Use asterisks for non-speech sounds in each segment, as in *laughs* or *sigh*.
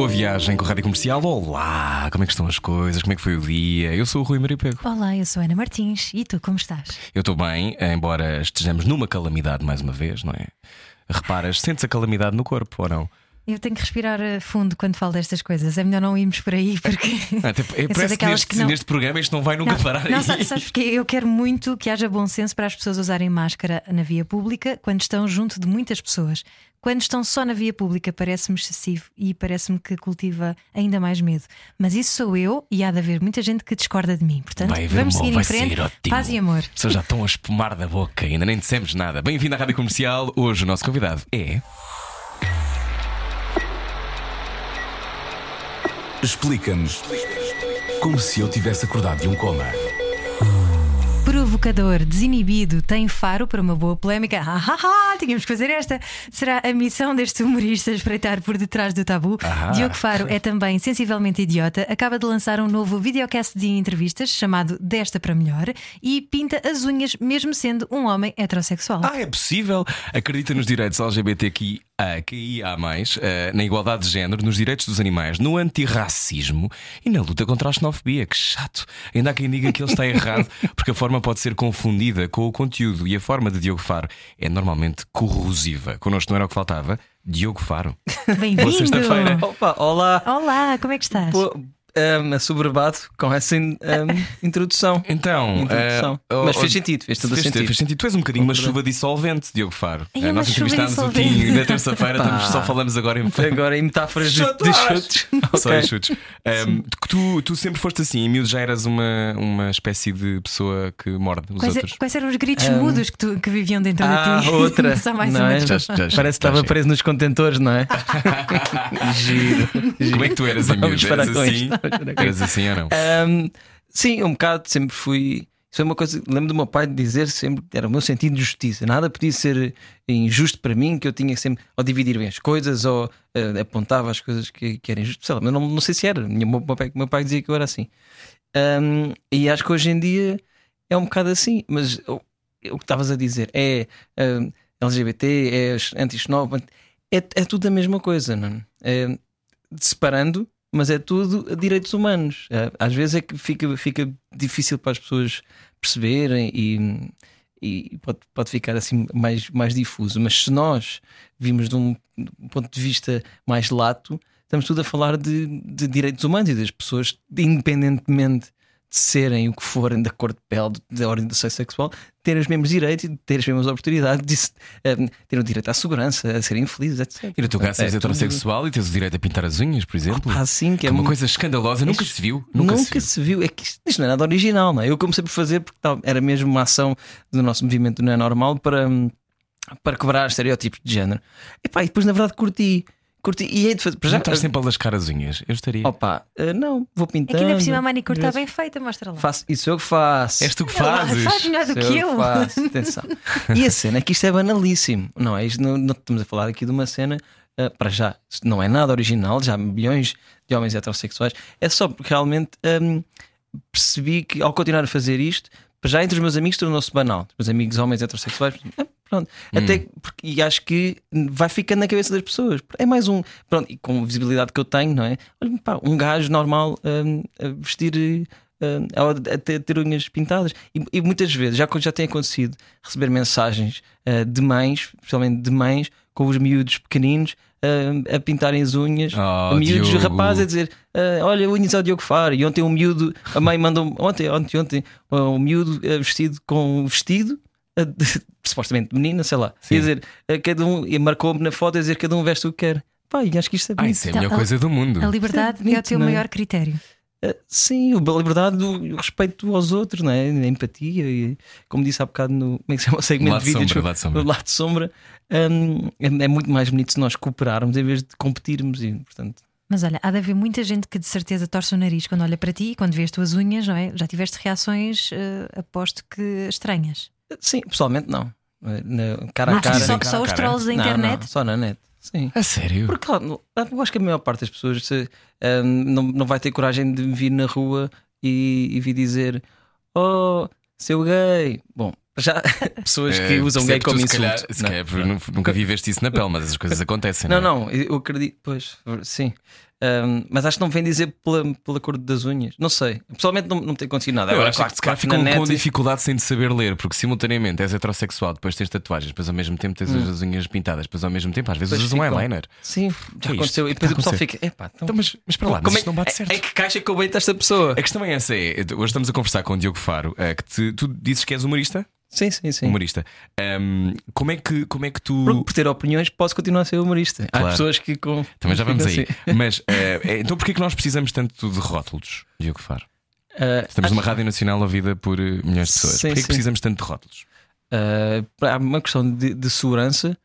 Boa viagem com a Rádio Comercial. Olá, como é que estão as coisas? Como é que foi o dia? Eu sou o Rui Maria Pego. Olá, eu sou a Ana Martins e tu, como estás? Eu estou bem, embora estejamos numa calamidade mais uma vez, não é? Reparas, sentes a calamidade no corpo ou não? Eu tenho que respirar eh, fundo quando falo destas coisas. É melhor não irmos por aí porque. *laughs* Até, é, parece que neste, que não... neste, programa isto não vai nunca não, parar não, aí. Sabes, sabes porque eu quero muito que haja bom senso para as pessoas usarem máscara na via pública quando estão junto de muitas pessoas. Quando estão só na via pública parece-me excessivo e parece-me que cultiva ainda mais medo. Mas isso sou eu e há de haver muita gente que discorda de mim. Portanto, vai vamos seguir em frente. Paz e amor. Só já estão a espumar da boca, ainda nem dissemos nada. Bem-vindo à Rádio Comercial. Hoje o nosso convidado é. Explica-nos como se eu tivesse acordado de um coma. Provocador, desinibido, tem faro para uma boa polémica. Ah, ah, ah, tínhamos que fazer esta. Será a missão deste humorista espreitar por detrás do tabu. Ah. Diogo Faro é também sensivelmente idiota. Acaba de lançar um novo videocast de entrevistas chamado Desta para Melhor e pinta as unhas, mesmo sendo um homem heterossexual. Ah, é possível? Acredita nos direitos LGBTQI a QIA, uh, na igualdade de género, nos direitos dos animais, no antirracismo e na luta contra a xenofobia. Que chato! Ainda há quem diga que ele está errado, *laughs* porque a forma pode ser confundida com o conteúdo e a forma de Diogo Faro é normalmente corrosiva. Connosco não era o que faltava. Diogo Faro. Bem-vindo! sexta-feira. Opa, olá! Olá, como é que estás? Pô, um, assoberbado com essa um, *laughs* introdução. Então, introdução. Uh, mas fez sentido, fez todo fez, sentido. Fez sentido. Tu és um bocadinho uma chuva dissolvente, Diogo Faro. É Nós entrevistámos o Tim na terça-feira, só falamos agora em *laughs* Agora em metáforas de, de chutes. *laughs* Só em chutes. Um, tu, tu sempre foste assim, em miúdo já eras uma, uma espécie de pessoa que morde os quais, outros. Quais eram os gritos mudos que, tu, que viviam dentro ah, de ti? outra. Só mais não uma. É? Já, já, Parece que estava preso nos contentores, não é? giro, giro. Como é que tu eras em miúdo? Eras assim? Eras assim ou não? Um, sim, um bocado, sempre fui. Isso é uma coisa. Lembro do meu pai dizer sempre era o meu sentido de justiça. Nada podia ser injusto para mim, que eu tinha sempre ou dividir bem as coisas ou uh, apontava as coisas que, que eram injustas. Sei lá, mas não, não sei se era. Meu, meu, pai, meu pai dizia que eu era assim. Um, e acho que hoje em dia é um bocado assim. Mas o, o que estavas a dizer é LGBT, é anti-xenófobo, é, é tudo a mesma coisa, não é? separando mas é tudo direitos humanos. Às vezes é que fica, fica difícil para as pessoas perceberem e, e pode, pode ficar assim mais, mais difuso. Mas se nós vimos de um, ponto de vista mais lato, estamos tudo a falar de, de direitos humanos e das pessoas, independentemente de serem o que forem da cor de pele, da orientação sexual, ter os mesmos direitos, ter as mesmas oportunidades, de, um, ter o direito à segurança, a serem felizes, etc. E no teu caso, és é heterossexual e tens o direito a pintar as unhas, por exemplo? Ah, sim, que, que é uma coisa escandalosa, nunca se viu. Nunca, nunca se, viu. se, viu. É que isto, isto, não é nada original, não é? Eu comecei por fazer porque tal, era mesmo uma ação do nosso movimento não é normal para, para quebrar estereótipos de género. E, pá, e depois, na verdade, curti. Curti. E hei de fazer. Já estás sempre a lascar as unhas? Eu estaria. Opa, uh, não, vou pintando. É que ainda por cima a manicure está bem feita, mostra lá. Faço, isso eu que faço. És tu que fazes. Faz melhor do que eu. Faço. Atenção. *laughs* e a cena é que isto é banalíssimo, não é? Isto não, não estamos a falar aqui de uma cena. Uh, para já, não é nada original, já há milhões de homens heterossexuais. É só porque realmente um, percebi que ao continuar a fazer isto, já entre os meus amigos tornou-se banal. Os meus amigos homens heterossexuais, Pronto. Hum. Até porque, e acho que vai ficando na cabeça das pessoas. É mais um. Pronto, e com a visibilidade que eu tenho, não é? Olha, pá, um gajo normal um, a vestir. Um, a, ter, ter unhas pintadas e, e, muitas vezes já, já tem acontecido receber mensagens uh, de mães, especialmente de mães, com os miúdos pequeninos uh, a pintarem as unhas, oh, miúdos Diogo. rapazes a dizer: uh, Olha, unhas ao Diogo Faro. E ontem um miúdo, a mãe mandou ontem, ontem, ontem, um miúdo vestido com um vestido *laughs* supostamente menina, sei lá, Sim. ia dizer, cada um, e marcou-me na foto a dizer cada um veste o que quer. Pá, e acho que isto é bonito. Ah, isso é a melhor então, coisa do mundo. A liberdade é, bonito, é o teu é? maior critério. Uh, sim, a liberdade do respeito aos outros, não é? a empatia, e, como disse há bocado no como é que se chama, o segmento lado de vídeos, sombra, lado sombra. lado de sombra, um, é, é, muito mais bonito se nós cooperarmos em vez de competirmos. E, portanto, mas olha, há de haver muita gente que de certeza torce o nariz quando olha para ti, quando vê as tuas unhas, não é? Já tiveste reações, uh, aposto que estranhas. Sim, pessoalmente não. eh, na, cara a cara. Só, cara só os cara. trolls da Não, internet. não, só na net. Sim. A sério? Porque claro, eu acho que a maior parte das pessoas se, ah, não, não vai ter coragem de vir na rua e, e vir dizer Oh, seu gay. Bom, já *laughs* pessoas que É, usam percebo gay como tu, insulto. Se calhar, se não, calhar, não. nu- nunca viveste isso na pele, mas essas coisas acontecem. Não, é? não, eu acredito, pois, sim. Ahm, mas acho que não vem dizer pela, pela cor das unhas. Não sei. Pessoalmente não, não tem acontecido nada. Eu Agora, acho claro que se calhar ficam com dificuldade sem saber ler, porque simultaneamente és heterossexual, depois tens tatuagens, depois ao mesmo tempo tens as unhas pintadas, depois ao mesmo tempo às vezes Depois usas um ficam- eyeliner. Sim, já é aconteceu. E depois o pessoal fica, epá, então, Então, mas, mas para lá, mas como é, isto não bate é- certo. é que caixa que eu bem esta pessoa? A questão é essa: é, hoje estamos a conversar com o Diogo Faro, é, que te- tu dizes que és humorista? Sim, sim, sim. Humorista. Ahm, como, é que, como é que tu. Porque por ter opiniões posso continuar a ser humorista. Claro. Há pessoas que com. Também já vamos *laughs* aí. Mas é, então porquê que nós precisamos tanto de rótulos, Diogo Faro? Ah, Estamos acho- numa rádio nacional ouvida por eh, milhões de pessoas. Sim, porquê que sim. precisamos tanto de rótulos? Uh, há uma questão de, de segurança.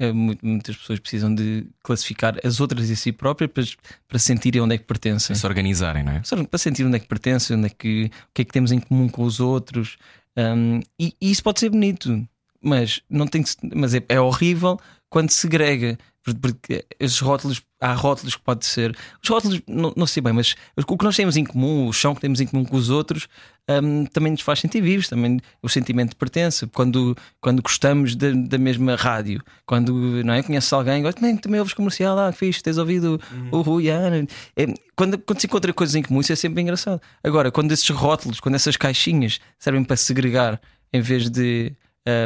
Uh, mu- muitas pessoas precisam de classificar as outras e a si próprias para, para sentirem onde é que pertencem. Para se organizarem, não é? Para sentir onde é que pertencem, onde é que, o que é que temos em comum com os outros. Um, e, e isso pode ser bonito, mas, não tem mas é, é horrível quando segrega. Por- Porque esses rótulos, há rótulos que pode ser. Os rótulos, não, não sei bem, mas o que nós temos em comum, o chão que temos em comum com os outros, um, também nos faz sentir vivos. Também o sentimento de pertença. Quando, quando gostamos da, da mesma rádio, quando não é, conheces alguém, também, também ouves comercial, ah, que fixe, tens ouvido o Rui, a Ana. É, quando, quando se encontra coisas em comum, isso é sempre engraçado. Agora, quando esses rótulos, quando essas caixinhas servem para segregar em vez de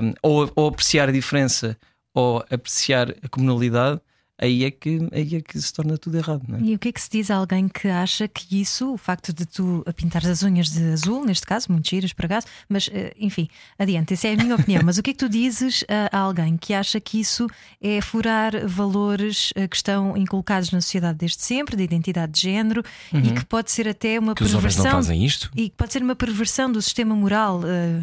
um, ou, ou apreciar a diferença ou apreciar a comunalidade, aí é que, aí é que se torna tudo errado. Não é? E o que é que se diz a alguém que acha que isso, o facto de tu pintares as unhas de azul, neste caso, muito giras por acaso, mas eh, enfim, adiante, essa é a minha opinião. Mas o que é que tu dizes a, a alguém que acha que isso é furar valores eh, que estão inculcados na sociedade desde sempre, de identidade de género, e que pode ser até uma Que os homens não perversão. fazem isto? E que pode ser uma perversão do sistema moral. eh,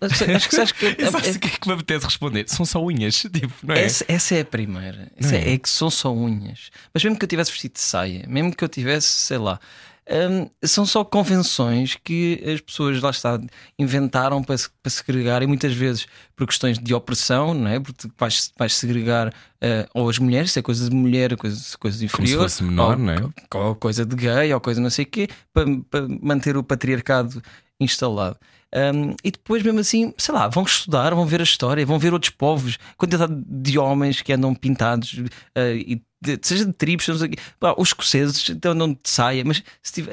Acho que- acho que, Sabes *laughs* o que é que me apetece responder? São só unhas, *laughs* tipo, não é? Essa, essa é a primeira. É? é? é que são só unhas. Mas mesmo que eu tivesse vestido de saia, mesmo que eu tivesse, sei lá, hum, são só convenções que as pessoas lá está inventaram para, se- para segregar e muitas vezes por questões de opressão, não é? Porque vais, vais segregar ah, ou as mulheres, se é coisa de mulher, coisa, coisa Como se inferior, fosse menor, ou, não é? ou coisa de gay, ou coisa não sei o quê, para, para manter o patriarcado instalado. Um, e depois, mesmo assim, sei lá, vão estudar, vão ver a história, vão ver outros povos, quantidade de homens que andam pintados, uh, e de- seja de tribos, seja de- pá, os escoceses então andam de saia, mas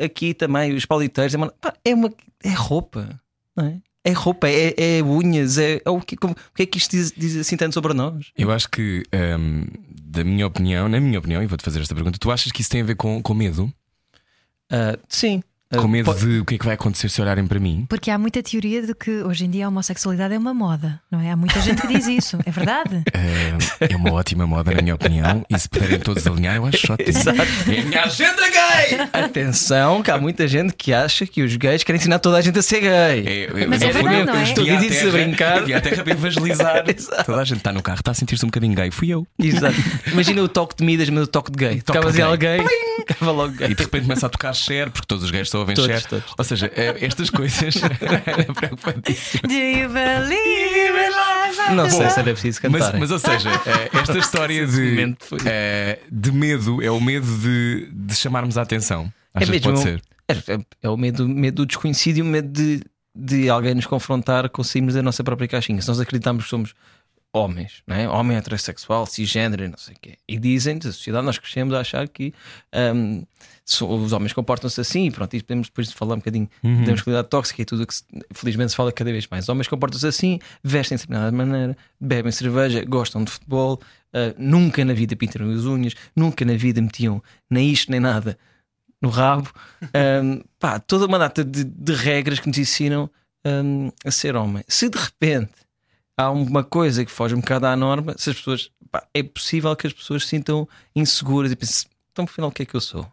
aqui também os pauliteiros, é uma, pá, é, uma, é roupa, não é? É roupa, é, é unhas, é, é o, que, como- o que é que isto diz, diz assim tanto sobre nós? Eu acho que, hum, da minha opinião, na minha opinião, e vou-te fazer esta pergunta, tu achas que isso tem a ver com, com medo? Uh, sim. Com medo po- de o que é que vai acontecer se olharem para mim? Porque há muita teoria de que hoje em dia a homossexualidade é uma moda, não é? Há muita gente que diz isso, é verdade? É, *laughs* é uma ótima moda, na minha opinião, e se puderem todos alinhar, eu acho *laughs* ótimo. Exato. É a minha agenda gay! Atenção, que há muita gente que acha que os gays querem ensinar toda a gente a ser gay. É, eu- Mas eu é fui- verdade, não é? Estou Eu a brincar. Eu vim à terra para evangelizar. *laughs* Exato. Toda a gente está no carro, está a sentir-se um bocadinho gay. Fui eu. Exato. Imagina o toque de Midas, mas o toque de gay. Tocavas de em alguém, ficava logo gay. E de repente começa a tocar share, porque todos os gays só ouvem Todos, share. todos. Ou seja, é, estas coisas *laughs* preocupantíssimo. Do you believe in life? Não sei se era preciso Mas, cantar. mas, ou seja, eh, esta *laughs* história de, eh, de medo é o medo de, de chamarmos a atenção. Achas que pode ser? É, é- é o medo, medo do desconhecido e o medo de, de alguém nos confrontar com sairmos da nossa própria caixinha. Se nós acreditamos que somos homens, não é? homem heterossexual, cisgênero e não sei o quê. E dizem, da sociedade, nós crescemos a achar que so- os homens comportam-se assim, e pronto, isso podemos depois falar um bocadinho da masculinidade tóxica e tudo o que se- felizmente se fala cada vez mais. Os homens comportam-se assim, vestem-se de determinada maneira, bebem cerveja, gostam de futebol, ah, nunca na vida pintaram as unhas, nunca na vida metiam nem isto nem nada no rabo. *laughs* Hum, pá, toda uma data de, de regras que nos ensinam hum, a ser homem. Se de repente há uma coisa que foge um bocado à norma, se as pessoas pá, é possível que as pessoas se sintam inseguras e pensem, então afinal o que é que eu sou?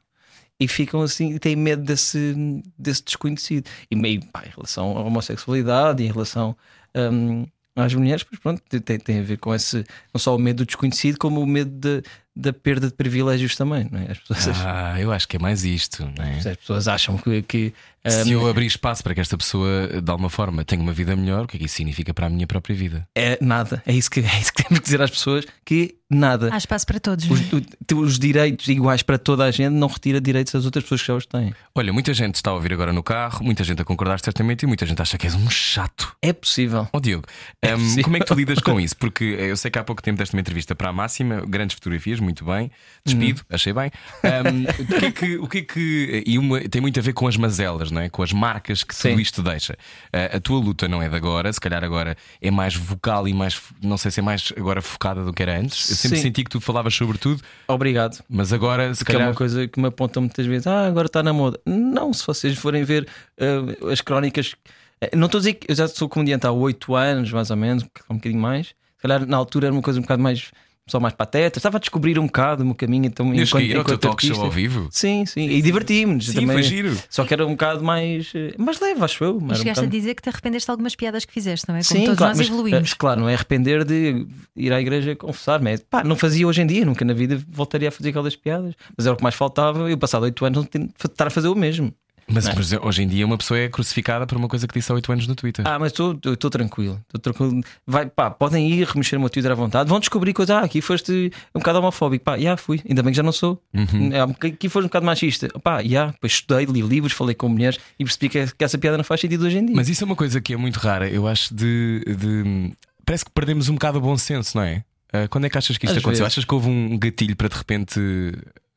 E ficam assim e têm medo desse, desse desconhecido. E meio pá, em relação à homossexualidade em relação hum, às mulheres, pois pronto, tem, tem a ver com esse não só o medo do desconhecido, como o medo de, da perda de privilégios também, não é? As pessoas, Ah, eu acho que é mais isto, não é? as pessoas acham que. que Se hum, eu abrir espaço para que esta pessoa, de alguma forma, tenha uma vida melhor, o que é que isso significa para a minha própria vida? é nada. É isso, que, *laughs* é isso que temos que dizer às pessoas: que nada. Há espaço para todos. Os, é? o- os direitos iguais para toda a gente não retira direitos das outras pessoas que já os têm. Olha, muita gente está a ouvir agora no carro, muita gente a concordar certamente e muita gente acha que és um chato. É possível. Ó Diogo, hum, possível. como é que tu lidas com *laughs* isso? Porque eu sei que há pouco tempo desta uma entrevista para a Máxima, grandes fotografias, muito bem, despido, achei bem. Hum, o que é que. O que, é que e uma- tem muito a ver com as mazelas, não é? com as marcas que Sim. tudo isto deixa. Ah, a tua luta não é de agora, se calhar agora é mais vocal e mais. Não sei se é mais agora focada do que era antes. Eu sempre Sim. senti que tu falavas sobre tudo, Obrigado. mas agora se Que é calhar. uma coisa que me apontam muitas vezes. Ah, agora está na moda. Não, se vocês forem ver ah, as crónicas. eh, Não estou a dizer que eu já sou comediante há 8 anos, mais ou menos, um bocadinho mais. Se calhar na altura era uma coisa um bocado mais. Só mais pateta, estava a descobrir um bocado o meu caminho. Então, Deus enquanto, que ir ao teu talk show ao vivo? Sim, sim, e divertimos-nos Sim, também. foi giro. Só que era um bocado mais, eh, mais leve, acho eu. E Era um chegaste a bocado- dizer que te arrependeste de algumas piadas que fizeste, não é? Como Sim, todos claro, nós mas, evoluímos. eh, claro, não é arrepender de ir à igreja confessar, mas pá, não fazia hoje em dia, nunca na vida voltaria a fazer aquelas piadas. Mas era o que mais faltava, eu passado oito anos não tenho- estar a fazer o mesmo. Mas, é? exemplo, hoje em dia uma pessoa é crucificada por uma coisa que disse há 8 anos no Twitter. Ah, mas estou tranquilo, estou tranquilo. Vai, pá, podem ir remexer o meu Twitter à vontade, vão descobrir coisas. Ah, aqui foste um bocado homofóbico, pá, já fui, ainda bem que já não sou. Uhum. É, aqui foste um bocado machista, pá, já, depois estudei, li livros, falei com mulheres e percebi que, que essa piada não faz sentido hoje em dia. Mas isso é uma coisa que é muito rara, eu acho de. de- Parece que perdemos um bocado o bom senso, não é? Ah, quando é que achas que isto Às aconteceu? vezes. Achas que houve um gatilho para de repente.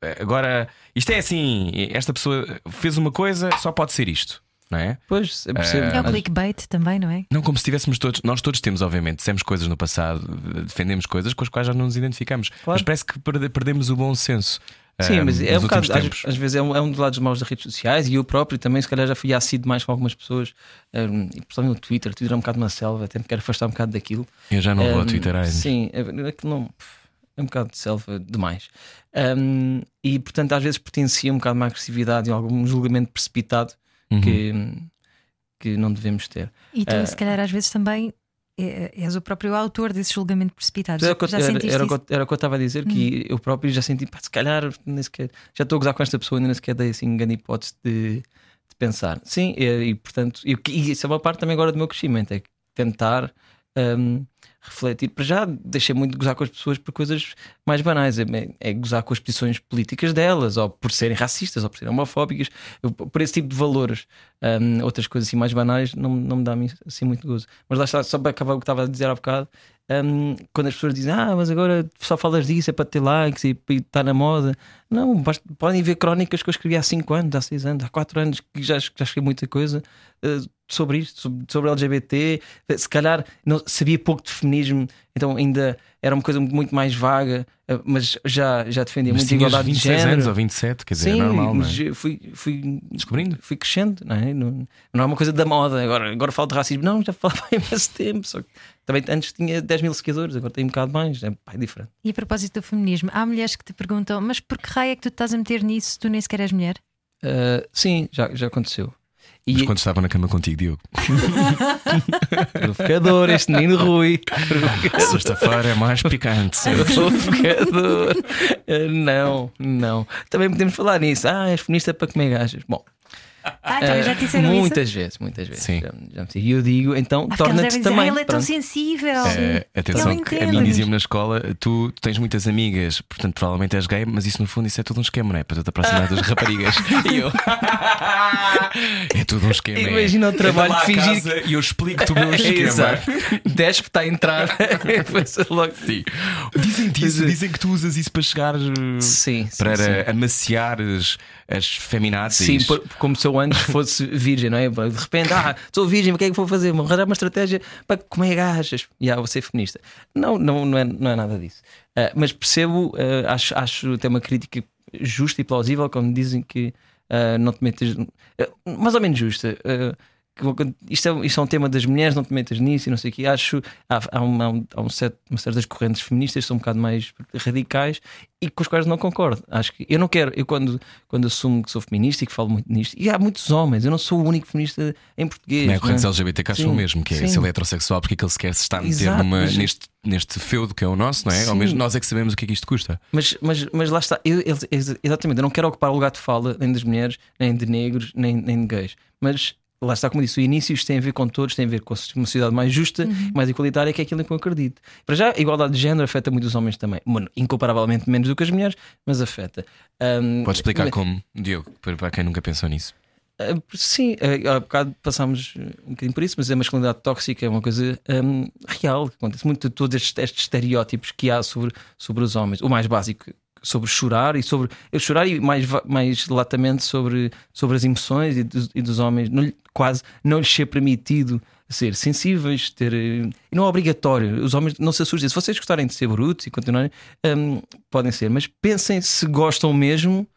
Ah, Agora, isto é assim, esta pessoa fez uma coisa, só pode ser isto, não é? Pois, eu percebo. É o clickbait também, não é? Não como se estivéssemos todos. Nós todos temos, obviamente, dissemos coisas no passado, defendemos coisas com as quais já não nos identificamos. Claro. Mas parece que perde- perdemos o bom senso. Sim, ah, mas é nos um bocado, às, às vezes é um, é um dos lados maus das redes sociais e eu próprio também, se calhar, já fui ácido mais com algumas pessoas, um, e principalmente no Twitter. O Twitter é um bocado uma selva, até me quero afastar um bocado daquilo. Eu já não vou ao Um, Twitter anos. Sim, é, é que não, é um bocado de selva demais. Um, e portanto, às vezes potencia um bocado uma agressividade e algum julgamento precipitado Uhum. que, que não devemos ter. E tu, Eh, se calhar, às vezes também é- és o próprio autor desse julgamento precipitado. Era o que eu- já era, era era o que eu estava a dizer, que eu próprio já senti, pá, se calhar, nem sequer, já estou a gozar com esta pessoa, nem sequer dei assim grande hipótese de, de pensar. Sim, e, e, portanto, e, e isso é uma parte também agora do meu crescimento, é tentar hum, refletir. Para já deixei muito de gozar com as pessoas por coisas mais banais, é, é gozar com as posições políticas delas, ou por serem racistas, ou por serem homofóbicas, por esse tipo de valores. Hum, outras coisas assim mais banais não, não me dá assim muito gozo. Mas lá está, só para acabar o que estava a dizer há bocado. Hum, quando as pessoas dizem, ah, mas agora só falas disso, é para ter likes e está na moda. Não, basta- podem ver crónicas que eu escrevi há 5 anos, há 6 anos, há 4 anos que já, já escrevi muita coisa eh, sobre isto, sobre, sobre LGBT. Se calhar não, sabia pouco de feminismo, então ainda era uma coisa muito mais vaga, eh, mas já, já defendia Mas muito igualdade de 26 género. anos ou 27, quer dizer, Sim, é normal, não é? mas eu fui, fui Descobrindo. fui crescendo, não é? Não, não é uma coisa da moda. Agora, agora falo de racismo, não, já *laughs* falava há imenso tempo. Só que também antes tinha 10 mil seguidores, agora tem um bocado mais, é, pá, é diferente. E a propósito do feminismo, há mulheres que te perguntam: mas por que raio é que tu estás a meter nisso se tu nem sequer és mulher? Uh, sim, já, já aconteceu. Mas E quando estava na cama contigo, Diogo. *laughs* provocador, este menino Rui. Sexta-feira é mais picante. Provocador. Uh, não, não. Também podemos falar nisso. Ah, és feminista para comer gajas. Bom, Ah, também já te disseram Uh, isso? muitas vezes, muitas vezes. Sim. Já, já me disse. E eu digo, então Ah, torna-te também. "Ah, ele é tão sensível. É, atenção, que a mim dizia-me na escola: tu, tu tens muitas amigas, portanto provavelmente és gay, mas isso no fundo isso é tudo um esquema, não é? Para tu te aproximar das raparigas. *laughs* E eu. *laughs* é tudo um esquema. é. Imagina o trabalho de fingir casa E eu explico-te o meu *laughs* esquema. Exato. Despe está a entrar. Logo. Sim. Dizem-te isso, dizem que tu usas isso para chegar. eh, Sim, sim, para sim. amaciar as, as feminazis. Sim, por- como se eu antes fosse virgem, não é? De repente, ah, sou virgem, o que é que vou fazer? Vou arranjar uma estratégia para comer gajas. E ah, vou ser feminista. Não, não, não, é, não é nada disso. Ah, mas percebo, ah, acho, acho até uma crítica justa e plausível quando dizem que ah, não te metes. ah, mais ou menos justa. Ah, isto é, isto é um tema das mulheres, não te metas nisso e não sei o que. Acho há, há, uma, há um set, uma certas correntes feministas que são um bocado mais radicais e com os quais não concordo. Acho que eu não quero, eu quando, quando assumo que sou feminista e que falo muito nisto, e há muitos homens, eu não sou o único feminista em português. Não é correntes não é? LGBT que acham o mesmo, que é sim. se ele é heterossexual, porque é que ele sequer se está a meter Exato, numa, mas- neste, neste feudo que é o nosso, não é? Ao mesmo nós é que sabemos o que é que isto custa. Mas, mas, mas lá está, eu, eu- ex- exatamente, eu não quero ocupar o lugar de fala nem das mulheres, nem de negros, nem, nem de gays. Mas lá está, como disse, o início tem a ver com todos, tem a ver com uma sociedade mais justa, mais igualitária, que é aquilo em que eu acredito. Para já, a igualdade de género afeta muito os homens também. Mano, incomparavelmente menos do que as mulheres, mas afeta. Podes explicar mas- como, Diogo, para quem nunca pensou nisso. Uh, sim, uh, há bocado passámos um bocadinho por isso, mas a masculinidade tóxica é uma coisa um, real, que acontece muito de todos estes, estes estereótipos que há sobre, sobre os homens. O mais básico sobre chorar e sobre eu chorar e mais, mais latamente sobre, sobre as emoções e dos, e dos homens, não lhe- quase não lhes ser permitido ser sensíveis, ter. eh, não é obrigatório, os homens não se assustem. Se vocês gostarem de ser brutos e continuarem, um, podem ser, mas pensem se gostam mesmo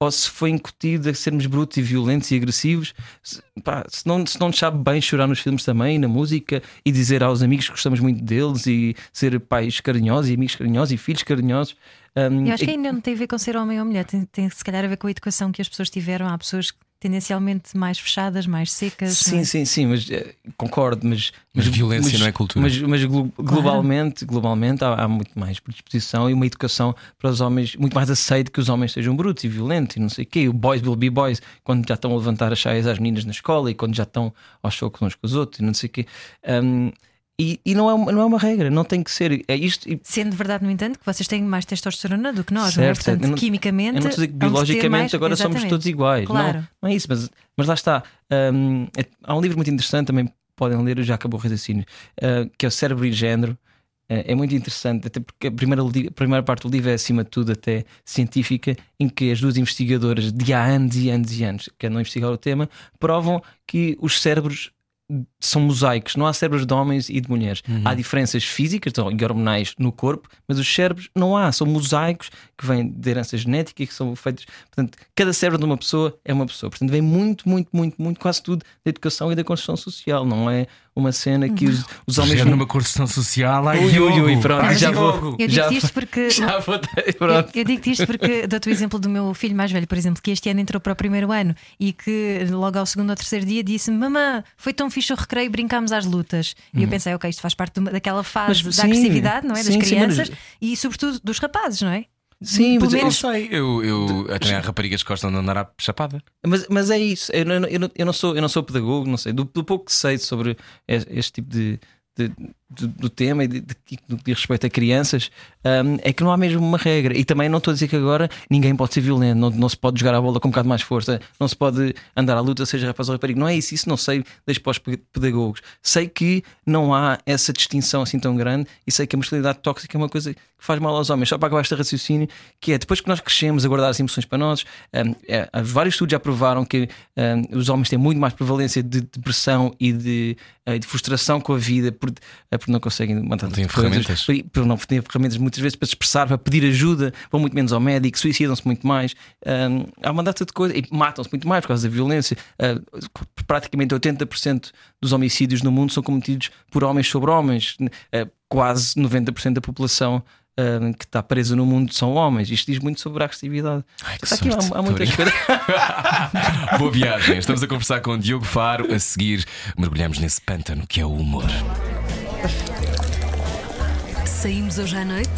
ou se foi incutido a sermos brutos e violentos e agressivos, se, pá, se não, se não nos sabe bem chorar nos filmes também, na música, e dizer aos amigos que gostamos muito deles, e ser pais carinhosos, e amigos carinhosos, e filhos carinhosos. hum, Eu acho que ainda não tem a ver com ser homem ou mulher, tem, tem se calhar a ver com a educação que as pessoas tiveram. Há pessoas tendencialmente mais fechadas, mais secas. Sim, é? sim, sim, mas eh, concordo, mas, Mas violência não é cultura. Mas, mas glo- globalmente, globalmente há, há muito mais predisposição e uma educação para os homens muito mais aceito que os homens sejam brutos e violentos e não sei o quê. O boys will be boys quando já estão a levantar as saias às meninas na escola e quando já estão aos chocos uns com os outros e não sei o quê. Um, e, e não, é uma, não é uma regra, não tem que ser. É isto. e- Sendo verdade, no entanto, que vocês têm mais testosterona do que nós, Certo, não é? Portanto, Eu não- quimicamente. Eu não estou a dizer que biologicamente mais- agora somos Exatamente. todos iguais. Claro. Não, não é isso, mas, mas lá está. Hum, é- há um livro muito interessante, também podem ler, já acabou o raciocínio, uh, que é o Cérebro e Género. Uh, é muito interessante, até porque a primeira, a primeira parte do livro é, acima de tudo, até científica, em que as duas investigadoras de há anos e anos e anos, que andam a investigar o tema, provam que os cérebros são mosaicos, não há cérebros de homens e de mulheres. Há diferenças físicas então, e hormonais no corpo, mas os cérebros não há, são mosaicos que vêm de herança genética e que são feitos. Portanto, cada cérebro de uma pessoa é uma pessoa. Portanto, vem muito, muito, muito, muito, quase tudo da educação e da construção social. Não é uma cena que os, os homens. Gera numa construção social. Ai, Ui, ui, ui, pronto, Ai, já vou-. Eu Já- digo isto porque. *laughs* Já Eu, pronto. eu digo isto porque dou-te o exemplo do meu filho mais velho, por exemplo, que este ano entrou para o primeiro ano e que logo ao segundo ou terceiro dia disse-me: Mamã, foi tão fixe o recreio, brincámos às lutas. E eu pensei: Ok, isto faz parte daquela fase. Mas, da sim, agressividade, não é? Das sim, sim, crianças mas- e, sobretudo, dos rapazes, não é? Sim, mas, Eu menos- sei, eu, eu também há raparigas que gostam de andar à chapada. mas, mas é isso. Eu não, eu, não, eu, não sou, eu não sou pedagogo, não sei. Do, do pouco que sei sobre es- este tipo de. de- do, do tema e de, de, do que diz respeito a crianças hum, é que não há mesmo uma regra. E também não estou a dizer que agora ninguém pode ser violento não, não se pode jogar a bola com um bocado mais força não se pode andar à luta seja rapaz ou rapariga. Não é isso, isso não sei deixo para os pe- pedagogos sei que não há essa distinção assim tão grande e sei que a masculinidade tóxica é uma coisa que faz mal aos homens. Só para acabar este raciocínio que é depois que nós crescemos a guardar as emoções para nós hum, é, vários estudos já provaram que hum, os homens têm muito mais prevalência de depressão e de, eh, de frustração com a vida por, eh, porque não conseguem Não têm ferramentas. por, não terem ferramentas muitas vezes para se expressar, para pedir ajuda, vão muito menos ao médico, suicidam-se muito mais. Hum, há uma data de coisas e matam-se muito mais por causa da violência. Ah, praticamente 80% dos homicídios no mundo são cometidos por homens sobre homens. Ah, quase 90% da população. ah, que está presa no mundo são homens. Isto diz muito sobre a agressividade. Ai, que aqui, sorte. há, há muitas coisas. *laughs* Boa viagem. Estamos a conversar com o Diogo Faro. A seguir, mergulhamos nesse pântano que é o humor. Saímos hoje à noite?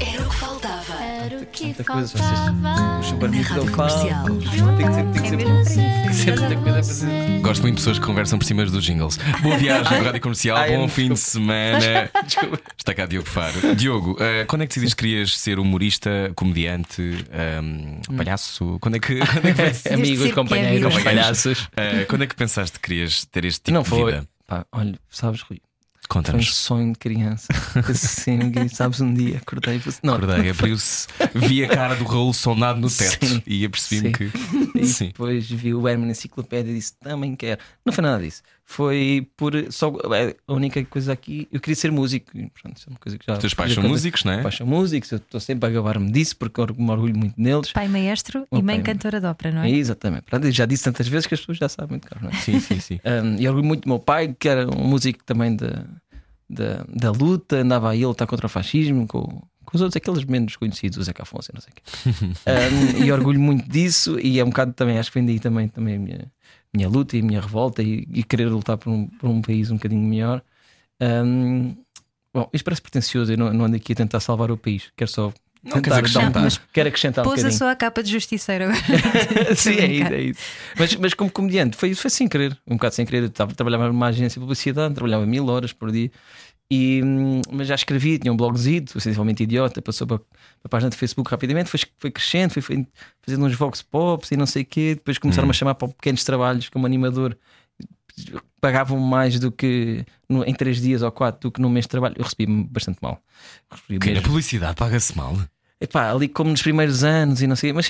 Era o que faltava. Era o que vocês- faltava. O Na rádio comercial. Tem que ser, tem que ser, tem que ser muita coisa para dizer. Gosto muito de pessoas que conversam por cima dos jingles. Boa *laughs* viagem, Rádio Comercial. Ai, Bom desculpa. fim de semana. *laughs* Desculpa. Está cá Diogo Faro. Diogo, eh, quando é que decidiste que querias ser humorista, comediante, ehm, palhaço? Quando é que, *laughs* quando é que, pensaste- Amigos, circo é companheiros, palhaços. eh, quando é que pensaste que querias ter este tipo Não de foi. vida? Pá, olha, sabes, Rui, foi um sonho de criança. *laughs* Assim, sabes, um dia acordei e não, Acordei, abriu-se, vi a cara do Raul sondado no teto Sim. e apercebi-me que. E Sim. depois vi o Herman na enciclopédia e disse também quero. Não foi nada disso. Foi por só é, a única coisa aqui. Eu queria ser músico. Pronto, é uma coisa que já. Os teus pais são músicos, não é? Pais são músicos, eu estou sempre a gabar-me disso porque eu me orgulho muito neles. Pai maestro O e mãe cantora de ópera, não É, é? exatamente. Pronto, eu já disse tantas vezes que as pessoas já sabem, claro, não é? Sim, sim, sim. *laughs* Um, e orgulho muito do meu pai, que era um músico também da, da, da luta, andava aí a lutar contra o fascismo, com, com os outros, aqueles menos conhecidos, o Zeca Afonso, e não sei o quê. *laughs* Um, e orgulho muito disso, e é um bocado também, acho que vem daí também, também a minha, minha luta e a minha revolta e, e querer lutar por um, por um país um bocadinho melhor. Um, bom, isto parece pretencioso, eu não, não ando aqui a tentar salvar o país, quero só. Não, tentar um- acrescentar. mas quero acrescentar um Pôs a bocadinho. sua capa de justiceiro agora. *laughs* *laughs* Sim, a é isso, é isso. Mas, mas como comediante, foi, foi sem querer, um bocado sem querer. Eu estava, trabalhava numa agência de publicidade, trabalhava mil horas por dia, e, hum, mas já escrevi, tinha um blogzito, essencialmente idiota, passou para, para a página de Facebook rapidamente, foi, foi crescendo, foi, foi fazendo uns vox pops e não sei o quê. Depois começaram-me a chamar para pequenos trabalhos como animador. Pagavam mais do que no- em três dias ou quatro do que num mês de trabalho. Eu recebi-me bastante mal. Recebi Que publicidade paga-se mal. Epá, ali como nos primeiros anos e não sei, mas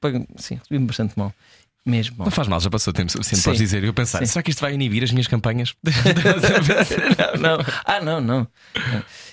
paga- sim recebi-me bastante mal. Mesmo. Não faz mal, já passou tempo suficiente podes dizer. Eu pensar, será que isto vai inibir as minhas campanhas? *laughs* *laughs* não, não. Ah, não, não.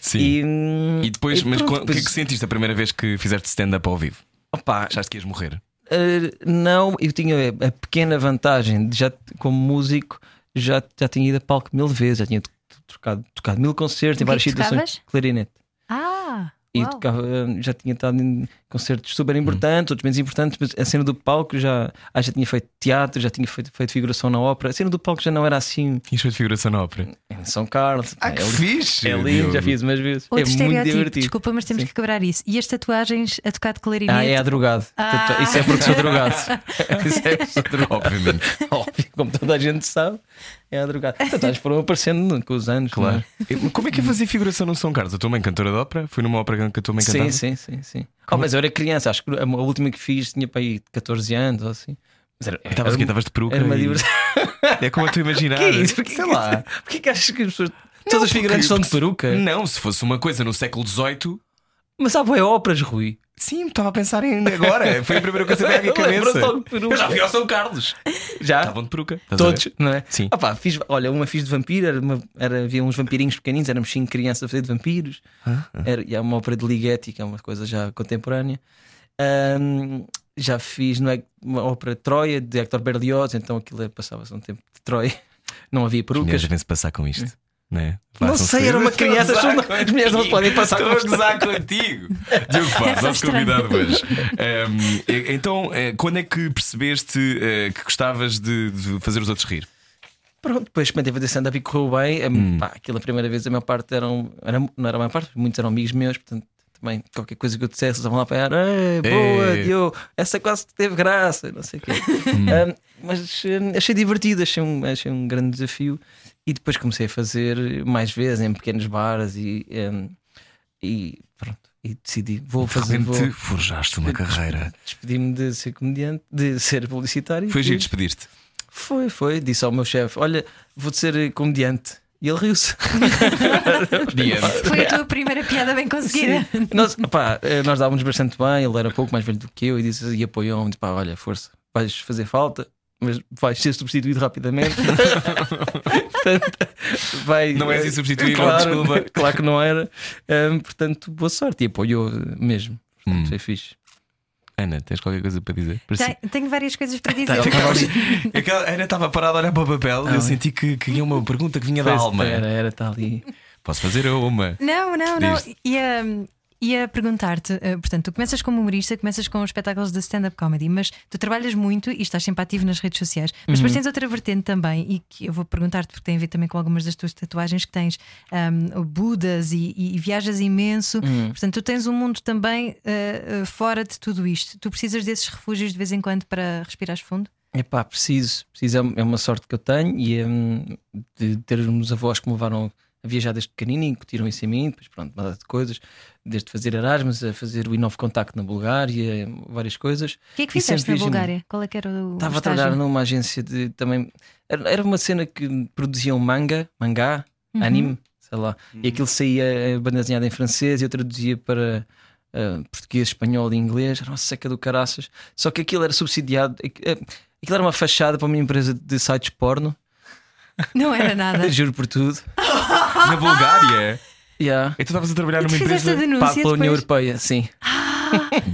Sim. E, hum, E depois, e mas pronto, o que é que sentiste a primeira vez que fizeste stand-up ao vivo? opá, Achaste que ias morrer? eh, não, eu tinha a pequena vantagem de já como músico já, já tinha ido a palco mil vezes, já tinha to- tocado, tocado mil concertos em é várias situações. Clarinete. Ah! E tocava, já tinha estado em concertos super importantes, outros menos importantes, mas a cena do palco já, ah, já tinha feito teatro, já tinha feito, feito figuração na ópera. A cena do palco já não era assim Tinhas feito figuração na ópera. em São Carlos. Ah, é, que li- fixe! é lindo, Diogo. já fiz umas vezes. Outro é muito divertido. desculpa, mas temos Sim. que quebrar isso. E as tatuagens a tocar de clarinete? Ah, é a drogado. Ah. Isso é porque sou drogado. *laughs* Isso é porque sou drogado. Obviamente. *laughs* Óbvio, como toda a gente sabe, é a drogado. Tatuagens foram aparecendo com os anos. Claro. Eu- Como é que é fazer figuração no São Carlos? A tua mãe cantora de ópera? Foi numa ópera que a tua mãe é? cantava? Sim, sim, sim, sim. Oh, mas eu era criança, acho que a última que fiz tinha para aí 14 anos ou assim. Mas era, Estavas aqui, estavas de peruca. era uma e-. *laughs* É como tu imaginar. *laughs* Que é isso? Sei lá. *laughs* Porquê que achas que as pessoas. Todas as porque- figurantes são de peruca? Não, se fosse uma coisa no século XVIII. Mas há boé óperas, Rui. Sim, estava a pensar em agora. Foi a primeira coisa que veio à minha *laughs* cabeça. Eu já fui ao São Carlos. Já? Estavam de peruca. Todos, não é? Sim. Ah pá, fiz, olha, uma fiz de vampiro, era uma- era- havia uns vampirinhos pequeninos, éramos cinco crianças a fazer de vampiros. Era, e é uma ópera de Ligeti, que é uma coisa já contemporânea. Ahm, já fiz não é, uma ópera de Troia, de Hector Berlioz, então aquilo é- passava-se um tempo de Troia. *laughs* Não havia As perucas. devem-se passar com isto. Não, é? Não sei, era uma criança, as mulheres não se podem passar Estou a gozar contigo. Diogo Paz, Essa nosso convidado hoje. E- então, eh, quando é que percebeste eh, que gostavas de, de fazer os outros rir? Pronto, depois experimentei fazer stand-up e correu bem. Hum. Pá, aquilo a primeira vez, a maior parte eram. Era, não era a maior parte, muitos eram amigos meus, portanto. Também qualquer coisa que eu dissesse, estavam lá para boa, Ei. Diogo, essa quase teve graça, não sei o quê. *laughs* Hum, mas hum, achei divertido, achei um, achei um grande desafio. E depois comecei a fazer mais vezes em pequenos bares e, hum, e pronto. E decidi, vou De fazer. Vou, forjaste uma carreira. despedi-me de ser comediante, de ser publicitário. e Foi giro despedir-te. Foi, foi. Disse ao meu chefe: Olha, vou-te ser eh, comediante. E ele riu-se. *laughs* Foi a tua primeira piada bem conseguida. nós, pá, eh, nós dávamos bastante bem. Ele era pouco mais velho do que eu e, disse, e apoiou-me: pá, Olha, força, vais fazer falta, mas vais ser substituído rapidamente. *laughs* portanto, vai, Não és insubstituível, claro, desculpa. *laughs* Claro que não era. Hum, portanto, boa sorte. E apoiou mesmo. Portanto, Hum. Foi fixe. Ana, tens qualquer coisa para dizer? Para si? Tenho, tenho várias coisas para dizer. Tá, estava *laughs* ali. Aquela- A Ana estava parada a olhar para o papel e eu senti que, que ia uma pergunta que vinha da alma. Era, era, está ali. Posso fazer uma? Não, não, não. Diz. Ia, ia perguntar-te, eh, portanto, tu começas como humorista, começas com espetáculos de stand-up comedy, mas tu trabalhas muito e estás sempre ativo nas redes sociais. Mas depois tens outra vertente também, e que eu vou perguntar-te porque tem a ver também com algumas das tuas tatuagens que tens ahm, Budas e, e- e viajas imenso. Portanto, tu tens um mundo também eh, fora de tudo isto. Tu precisas desses refúgios de vez em quando para respirares fundo? É pá, preciso, preciso, é uma sorte que eu tenho e hum, de ter uns avós que me levaram a viajar desde pequenino e incutiram isso em mim, depois pronto, uma data de coisas, desde fazer Erasmus a fazer o Inove Contacto na Bulgária, várias coisas. O que é que fizeste na Bulgária? Qual é que era o. Estava o a trabalhar numa agência de também. Era, uma cena que produziam manga, mangá, Uhum. anime, sei lá, e aquilo saía eh, banda desenhada em francês e eu traduzia para. eh, português, espanhol e inglês, era uma seca do caraças. Só que aquilo era subsidiado, eh, aquilo era uma fachada para uma empresa de sites porno Não era nada. *laughs* Juro por tudo. *laughs* Na Bulgária. *laughs* Yeah. E tu estavas a trabalhar numa empresa denúncia pela União. Europeia, sim.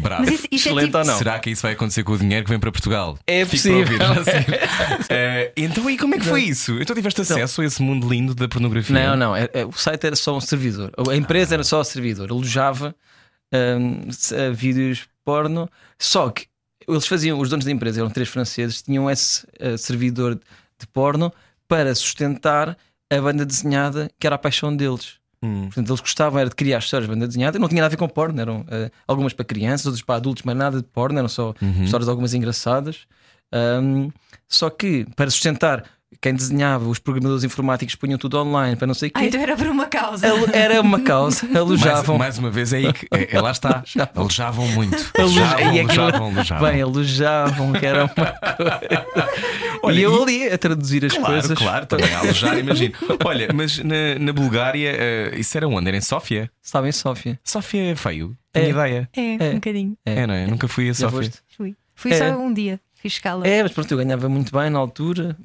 brava. Mas isso, isso é Excelente tipo. ou não? Será que isso vai acontecer com o dinheiro que vem para Portugal? É Fico para possível. ouvir, sei. *laughs* Eh, então, e como é que foi isso? Então tiveste acesso a esse mundo lindo da pornografia? Não, não. é- é- o site era só um servidor. A empresa era só o servidor. Alojava hum, se- uh, vídeos porno. Só que eles faziam, os donos da empresa eram três franceses, tinham esse uh, servidor de porno para sustentar a banda desenhada que era a paixão deles. Hum. Portanto, eles gostavam era de criar histórias de banda desenhada, não tinha nada a ver com porno, eram uh, algumas para crianças, outras para adultos, mas nada de porno, eram só histórias algumas engraçadas. Um, só que para sustentar quem desenhava, os programadores informáticos punham tudo online para não sei o Ah, quê. então era por uma causa. Era uma causa, *laughs* Mais, alojavam. mais uma vez é aí que é, é lá está. Alojavam muito. Aloja- Alojavam, alojavam, alojavam. Bem, alojavam, que era uma coisa. Olha, e eu e- ali a traduzir as Claro, coisas. claro, também a alojar, imagino. Olha, mas na, na Bulgária, eh, isso era onde? Era em Sófia? Estava em Sófia. Sófia é feio, tenho É. ideia. É, É. um bocadinho. É, não é? Nunca fui a Sófia. Fui. Fui É. só um dia. Fiz escala. É, mas pronto, eu ganhava muito bem na altura,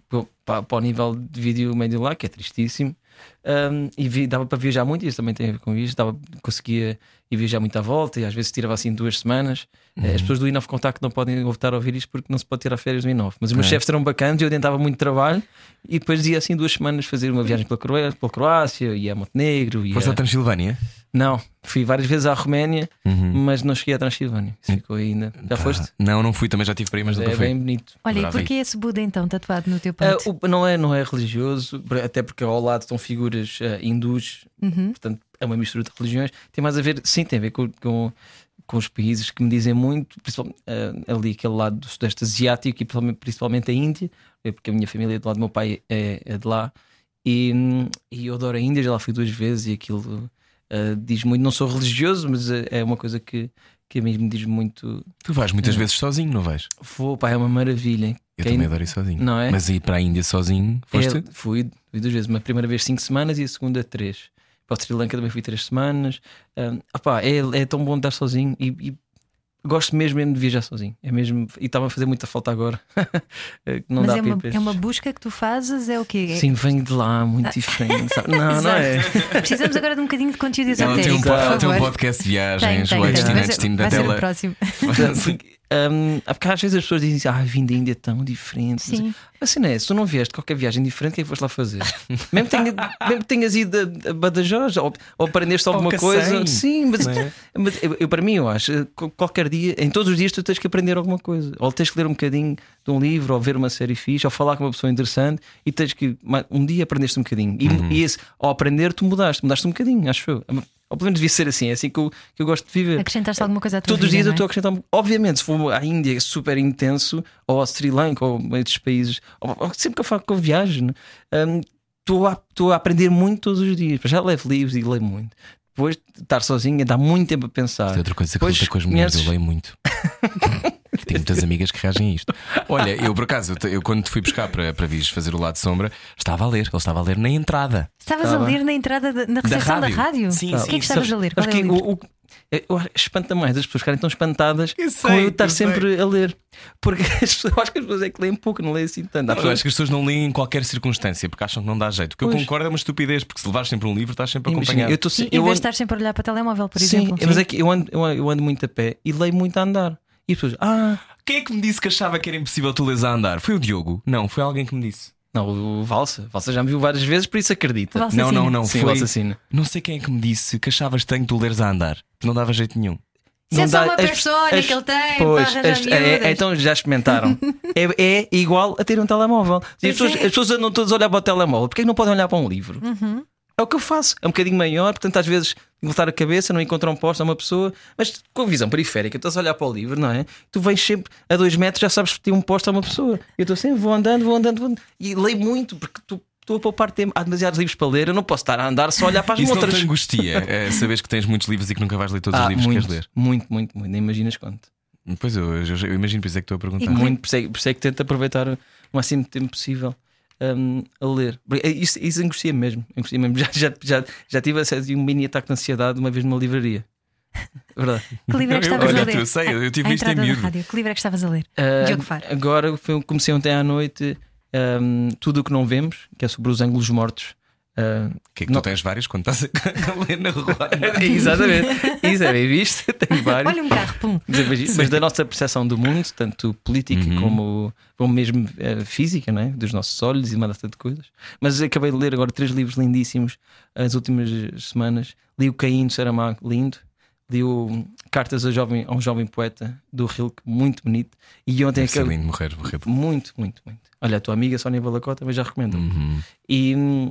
para, para o nível de vídeo médio lá, que é tristíssimo. Um, e vi- dava para viajar muito, isso também tem a ver com isto. Dava, conseguia ir viajar muito à volta e às vezes tirava assim duas semanas. Eh, As pessoas do Inov Contact não podem voltar a ouvir isto porque não se pode tirar férias do Inov. Mas os meus É. chefes eram bacanas e eu adiantava muito trabalho e depois ia assim duas semanas fazer uma viagem pela, Croé- pela Croácia, ia a Montenegro. Ia... Foste à Transilvânia? Não, fui várias vezes à Roménia, Uhum. mas não cheguei à Transilvânia. Isso ficou ainda. Já Pá, foste? Não, não fui, também já tive para ir, mas nunca É fui. bem bonito. Olha, e Adorava porquê esse Buda então tatuado no teu Ah, peito? o- não, é, não é religioso, até porque ao lado estão figuras ah, hindus, Uhum. portanto é uma mistura de religiões. Tem mais a ver, sim, tem a ver com, com, com os países que me dizem muito, principalmente ah, ali aquele lado do Sudeste Asiático e principalmente, principalmente a Índia, é porque a minha família do lado do meu pai é, é de lá. E, e eu adoro a Índia, já lá fui duas vezes e aquilo ah, diz muito. Não sou religioso, mas é é uma coisa que, que a mim me diz muito. Tu vais muitas vezes sozinho, não vais? Vou, pá, é uma maravilha. Eu Quem- também adoro ir sozinho. Não é? Mas ir para a Índia sozinho, foste? É, fui, fui duas vezes. Uma primeira vez cinco semanas e a segunda três. Para o Sri Lanka também fui três semanas. Um, opá, é, é tão bom estar sozinho e, e gosto mesmo, mesmo de viajar sozinho. É mesmo, e estava a fazer muita falta agora. *laughs* Não Mas dá é uma, é uma busca que tu fazes? É o quê? É- Sim, venho de lá, muito diferente. sabe? *laughs* Não, não é? Precisamos agora de um bocadinho de conteúdo Ela tem, um, esotérico, tem um podcast de viagens, tenho, o tenho. destino é destino da o tela. próximo. *laughs* Porque, um, porque às vezes as pessoas dizem assim, ah, vim da Índia tão diferente. Sim. Mas assim não é, se tu não vieste qualquer viagem diferente, o que é que foste lá fazer? *laughs* mesmo, que tenha, mesmo que tenhas ido a, Badajoz ou, ou aprendeste alguma Cacém, coisa, sim, mas, é? mas eu, eu, para mim, eu acho, qu- qualquer dia, em todos os dias, tu tens que aprender alguma coisa, ou tens que ler um bocadinho de um livro, ou ver uma série fixe, ou falar com uma pessoa interessante, e tens que um dia aprendeste um bocadinho. E, Uhum. e esse, ao aprender, tu mudaste, mudaste um bocadinho, acho eu. Ou pelo menos devia ser assim, é assim que eu, que eu gosto de viver. Acrescentaste alguma coisa à tua Todos os dias eu não é? estou a acrescentar. Obviamente, se for à Índia é super intenso, ou ao Sri Lanka, ou a estes países, ou, ou sempre que eu falo que eu viajo, né, hum, estou a, estou a aprender muito todos os dias. Já levo livros e leio muito. Depois de estar sozinho, dá muito tempo a pensar. Isso é outra coisa que Depois luta com as mulheres, eu conheces- leio muito. *laughs* Tenho muitas amigas que reagem a isto. Olha, eu por acaso, eu, eu quando te fui buscar para, para vires fazer o lado de sombra, estava a ler. Ele estava a ler na entrada. Estavas Tá a ler na entrada da, na recepção da rádio. rádio? Sim, o sim. que é que estavas Sabes- a ler? Qual é o o- o- eu espanta mais as pessoas ficarem tão espantadas Eu com sei, eu estar eu sei. sempre a ler. Porque *laughs* as pessoas, eu acho que as pessoas é que leem pouco, não leem assim tanto. Há Eu acho que as pessoas não leem em qualquer circunstância porque acham que não dá jeito. O que eu Pois. concordo é uma estupidez, porque se levares sempre um livro, estás sempre Imagina, acompanhado. eu estou Sim, se- em eu vez de ando- estar sempre a olhar para o telemóvel, por Sim, exemplo. mas é que eu eu ando- eu ando muito a pé e leio muito a andar. E as pessoas, ah, Quem é que me disse que achava que era impossível tu leres a andar? Foi o Diogo? Não, foi alguém que me disse. não, o Valsa, Valsa já me viu várias vezes, por isso acredita. Valsa Não, não, não. Sim, foi. Valsa Assina. Não sei quem é que me disse que achavas estranho tu leres a andar. Não dava jeito nenhum. Isso é Não só dá- uma as- persona as- que ele tem Pois, as- é- é- então já experimentaram. *laughs* é, é igual a ter um telemóvel. E as pessoas, é. as pessoas andam todas a olhar para o telemóvel. Porquê que não podem olhar para um livro? Uhum. É o que eu faço. É um bocadinho maior, portanto, às vezes voltar a cabeça, não encontram um posto a uma pessoa, mas com a visão periférica, estás a olhar para o livro, não é? Tu vens sempre a dois metros, já sabes que tem um posto a uma pessoa. Eu estou sempre, vou andando, vou andando, vou andando. E leio muito, porque tu. Estou a poupar tempo. Há demasiados livros para ler. Eu não posso estar a andar só a olhar para as Isso outras. te angustia, *laughs* é, saberes que tens muitos livros e que nunca vais ler todos os Ah, livros muito, que queres ler. muito, muito, muito. Nem imaginas quanto. Pois eu, eu, eu imagino, por isso é que estou a perguntar. E Muito, por isso, é, por isso é que tento aproveitar o máximo de tempo possível hum, a ler. É- Isso, isso angustia mesmo. Angustia mesmo. *laughs* Já, já, já, já tive assim, um mini ataque de ansiedade uma vez numa livraria. *laughs* Verdade. Que livro é que estavas olha, a ler? eu sei, eu tive A isto em miúdo. rádio. Que livro é que estavas a ler? Diogo Faro. agora foi, comecei ontem à noite um, Tudo o que não vemos, que é sobre os ângulos mortos. Uh, Que é que Não. tu tens vários quando estás *laughs* a ler na rua? *laughs* Exatamente, isso é bem visto. *laughs* Tenho vários. Olha um carro, pum. Mas, mas da nossa percepção do mundo, tanto política Uhum. como, como mesmo eh, física, não é? dos nossos olhos e uma data de coisas. Mas acabei de ler agora três livros lindíssimos as últimas semanas. Li o Caim de Saramago, lindo. Li o Cartas a, jovem, a um Jovem Poeta do Rilke, muito bonito. E ontem acabei. lindo morrer, morrer. Muito, muito, muito. Olha, a tua amiga Sónia Balacota também já recomendo. Uhum. E hum,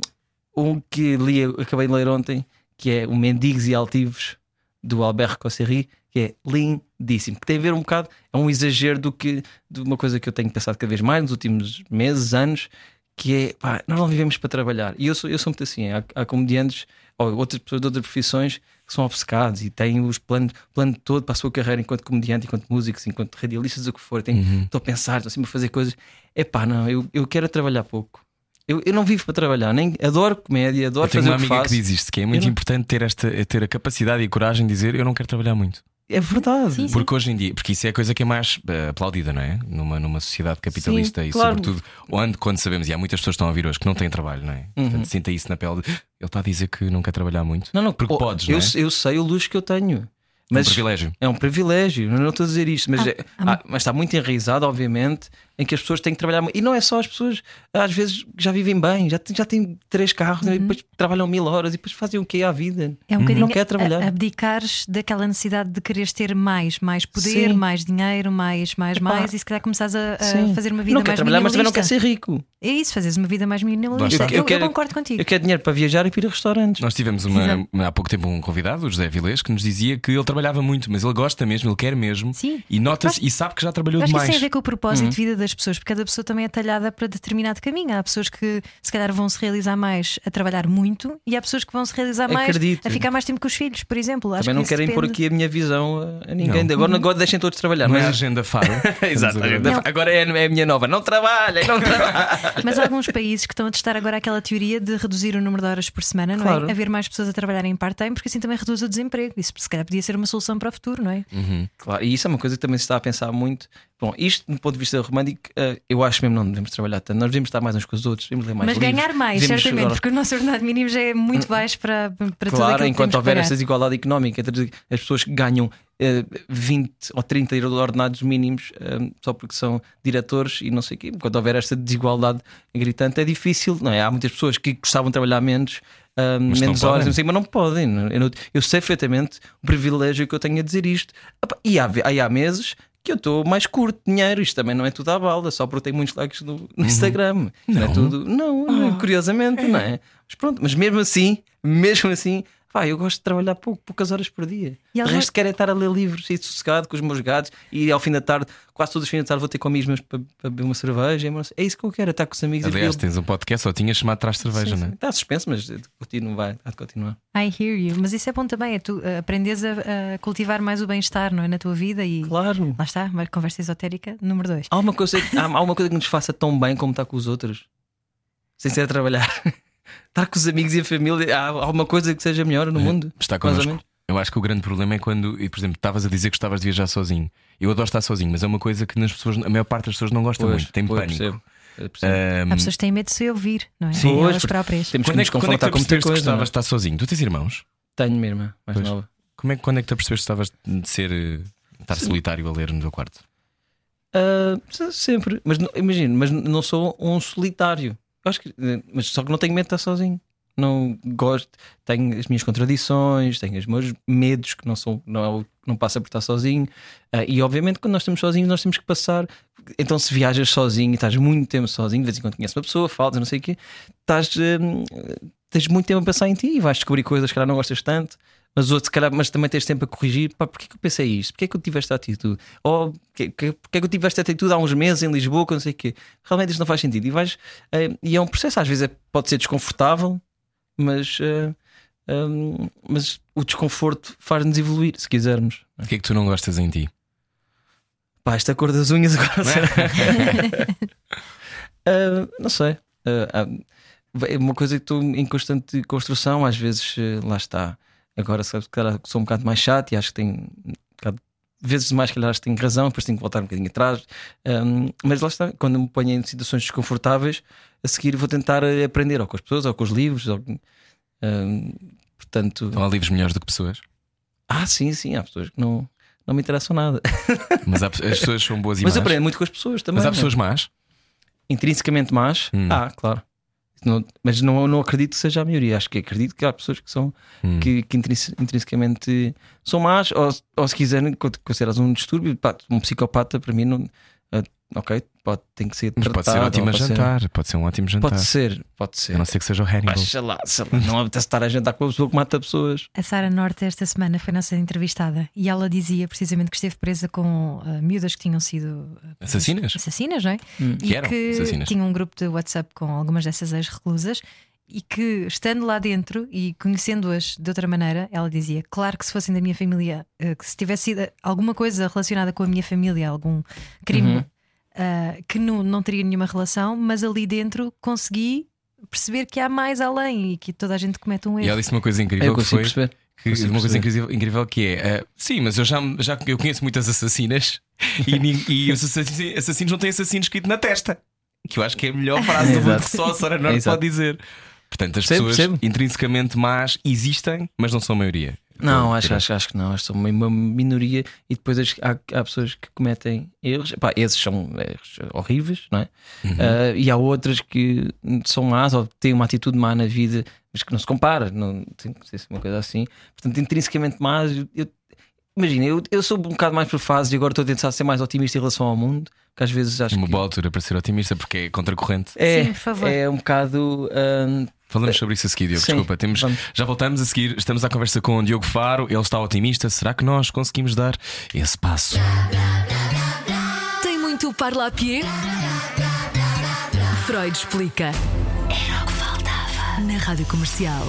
um que li, acabei de ler ontem, que é o Mendigos e Altivos do Albert Cosserry, que é lindíssimo. Que tem a ver um bocado, é um exagero do que de uma coisa que eu tenho pensado cada vez mais nos últimos meses, anos, que é pá, nós não vivemos para trabalhar. E eu sou, eu sou muito assim. Há, há comediantes ou outras pessoas de outras profissões que são obcecados e têm os planos plano todo para a sua carreira enquanto comediante, enquanto músicos, enquanto radialistas, o que for. Têm- Uhum. Estou a pensar, estou sempre a fazer coisas. É pá, não, eu, eu quero trabalhar pouco. Eu, eu não vivo para trabalhar, nem adoro comédia, adoro Eu tenho fazer uma o que amiga faço. que diz isto: que é muito não- importante ter, esta, ter a capacidade e a coragem de dizer eu não quero trabalhar muito. É verdade. Sim, sim. Porque hoje em dia, porque isso é a coisa que é mais eh, aplaudida, não é? Numa, numa sociedade capitalista Sim, e, claro. sobretudo, onde, quando sabemos, e há muitas pessoas que estão a ouvir hoje que não têm trabalho, não é? Uhum. Portanto, sinta isso na pele de ele está a dizer que não quer trabalhar muito. Não, não, Porque oh, podes, eu, não é? eu sei o luxo que eu tenho. É um Mas privilégio. é um privilégio, eu não estou a dizer isto, mas, Ah, é- ah, ah, mas está muito enraizado, obviamente, em que as pessoas têm que trabalhar. E não é só as pessoas, às vezes já vivem bem, já, têm- já têm três carros, Uhum. e depois trabalham mil horas e depois fazem o que é à vida. É um bocadinho Não quer trabalhar. abdicares daquela necessidade de quereres ter mais, mais poder, Sim. mais dinheiro, mais, mais, Epá. mais, e se calhar começares a, a fazer uma vida não quer mais trabalhar, mas também não quer ser rico. É isso, fazeres uma vida mais minimalista. Basta. Eu, Eu quero- eu concordo contigo. Eu quero dinheiro para viajar e para ir a restaurantes. Nós tivemos uma, há pouco tempo um convidado, o José Vilês, que nos dizia que ele trabalhava muito, mas ele gosta mesmo, ele quer mesmo Sim. e nota-se e sabe que já trabalhou Eu acho que isso demais. tem a ver com o propósito de vida das pessoas, porque cada pessoa também é talhada para determinado caminho. Há pessoas que se calhar vão se realizar mais a trabalhar muito e há pessoas que vão se realizar mais Acredito. a ficar mais tempo com os filhos, por exemplo. Acho Também não querem pôr depende. aqui a minha visão a, ninguém. Não. Agora, agora deixem todos trabalhar. Não é agenda faro. *laughs* Exato, Estamos a ver. Não. agora é, é a minha nova. Não trabalhem, não *laughs* trabalhem. Mas há alguns países que estão a testar agora aquela teoria de reduzir o número de horas por semana, não Claro. é? Haver mais pessoas a trabalharem em part-time, porque assim também reduz o desemprego. Isso se calhar podia ser uma solução para o futuro, não é? Claro, e isso é uma coisa que também se está a pensar muito. Bom, isto do ponto de vista romântico, eh, eu acho mesmo que não devemos trabalhar tanto. Nós devemos estar mais uns com os outros, devemos ler mais Mas livros, ganhar mais, devemos certamente, agora- porque o nosso ordenado mínimo já é muito baixo para, para tudo Claro, aquilo que enquanto temos que houver esta desigualdade económica entre as pessoas que ganham eh, 20 ou 30 ordenados mínimos eh, só porque são diretores e não sei o quê, enquanto houver esta desigualdade gritante, é difícil, não é? Há muitas pessoas que gostavam de trabalhar menos. eh, Mas menos horas, podem. não sei, mas não podem. Eu, eu sei perfeitamente o privilégio que eu tenho a dizer isto. E há, há meses que eu estou mais curto de dinheiro. Isto também não é tudo à balda, só porque tenho muitos likes no, no Instagram. Não. é tudo. Não, curiosamente, não é? Mas pronto, mas mesmo assim, mesmo assim, pá, eu gosto de trabalhar pouco, poucas horas por dia. E o resto quero é estar a ler livros e sossegado com os meus gatos e ao fim da tarde, quase todos os fins da tarde, vou ter com amigos meus para, para beber uma cerveja. mas É isso que eu quero, estar com os amigos Aliás, e tens um podcast, só tinhas chamado atrás de cerveja, não é? Está suspenso, mas continuo, vai, há de continuar. I hear you. Mas isso é bom também, é tu uh, aprendes a, a cultivar mais o bem-estar, não é? Na tua vida e Claro. lá está, uma conversa esotérica número dois. Há uma, coisa, há, há uma coisa que nos faça tão bem como estar com os outros, sem ser a trabalhar. *laughs* estar com os amigos e a família, há alguma coisa que seja melhor no mundo. Está connosco. Eu acho que o grande problema é quando, e, por exemplo, estavas a dizer que gostavas de viajar sozinho. Eu adoro estar sozinho, mas é uma coisa que nas pessoas, a maior parte das pessoas não gosta muito, tem pois, pânico. percebo. Ahm, Há pessoas que têm medo de se ouvir, não é? Sim, Elas pois, próprias. Temos que quando é nos que, quando é que tu confrontar com muita percebeste que coisa. gostavas não de estar sozinho? Tu tens irmãos? é? Tenho minha irmã mais Pois. nova. Como é, que- quando é que tu percebeste que estavas de ser eh, estar solitário a ler no teu quarto? Se- sempre, mas imagino, mas não sou um solitário. Acho que, eh, mas só que não tenho medo de estar sozinho. Não gosto, tenho as minhas contradições, tenho os meus medos que não são, não, é não passa por estar sozinho. Ah, e obviamente, quando nós estamos sozinhos, nós temos que passar. Então, se viajas sozinho e estás muito tempo sozinho, de vez em quando conheces uma pessoa, falas, não sei o quê, estás, hum, tens muito tempo a pensar em ti e vais descobrir coisas que não gostas tanto. Mas, outro, se calhar, mas também tens tempo a corrigir. Pá, porquê que eu pensei isto? Porquê que eu tive esta atitude? Ou porquê, porquê que eu tive esta atitude há uns meses em Lisboa, que não sei o quê? Realmente isto não faz sentido. E, vais, eh, e é um processo, às vezes é- pode ser desconfortável, mas, hum, mas o desconforto faz-nos evoluir, se quisermos. O que é que tu não gostas em ti? Pá, esta cor das unhas agora. Ah, *laughs* não sei. Ah, é uma coisa que estou em constante construção, às vezes eh, lá está. Agora sabes que calhar sou um bocado mais chato e acho que tenho um bocado vezes mais, calhar, acho que tenho razão, depois tenho que voltar um bocadinho atrás. Um, mas lá está, quando me ponho em situações desconfortáveis, a seguir vou tentar eh, aprender ou com as pessoas ou com os livros. Ou, um, portanto, Não há livros melhores do que pessoas. ah, sim, sim, há pessoas que não, não me interessam nada. *laughs* Mas há- as pessoas são boas e Mas más. aprendo muito com as pessoas também. Mas há né? pessoas más. intrinsecamente más. Hum. Ah, claro. Não- mas não, não acredito que seja a maioria. Acho que acredito que há pessoas que são Hum. que, que intrinse- intrinsecamente são más, ou, ou se quiserem con- consideras um distúrbio, pá, um psicopata para mim não. Ok, pode, tem que ser Mas tratado. pode ser ótimo pode ser- jantar. Pode ser um ótimo jantar. Pode ser, pode ser. A não ser que seja o Hannibal. Mas sei lá, sei lá, não apetece estar a jantar com uma pessoa que mata pessoas. A Sara Norte, esta semana, foi nossa entrevistada e ela dizia precisamente que esteve presa com ah, miúdas que tinham sido ah, Assassinas? assassinas, não é? Que E eram que assassinas. tinha um grupo de WhatsApp com algumas dessas ex-reclusas e que, estando lá dentro e conhecendo-as de outra maneira, ela dizia: Claro que se fossem da minha família, eh, que se tivesse sido alguma coisa relacionada com a minha família, algum crime, Uhum. Ah, que não, não teria nenhuma relação, mas ali dentro consegui perceber que há mais além e que toda a gente comete um E erro. ela disse uma coisa Eu incrível que foi. perceber. Que, uma coisa incrível, incrível que é eh, sim, mas eu já, já eu conheço muitas assassinas e, e os assassinos, assassinos não têm assassino escrito na testa. Que eu acho que é a melhor frase do *laughs* mundo que só a Sara Norte Exato. pode dizer. Portanto, as Percebo, pessoas percebo. intrinsecamente más existem, mas não são a maioria. Não, acho, acho, acho que não. Acho que são uma, minoria e depois há, há pessoas que cometem erros. Pá, esses são erros horríveis, não é? Uhum. Ah, e há outras que são más ou têm uma atitude má na vida, mas que não se compara. Não tem que ser uma coisa assim. Portanto, intrinsecamente más. eu- eu- Imagina, eu, eu sou um bocado mais por fases e agora estou a tentar ser mais otimista em relação ao mundo, que às vezes acho Uma que boa altura para ser otimista porque é contracorrente. é, Sim, por favor. é um bocado. ah, Falamos sobre isso a seguir, Diogo. Sim, Desculpa, temos, vamos. já voltamos a seguir. Estamos à conversa com o Diogo Faro. Ele está otimista. Será que nós conseguimos dar esse passo? Tem muito parlapié? Freud explica. Era o que faltava. Na rádio comercial.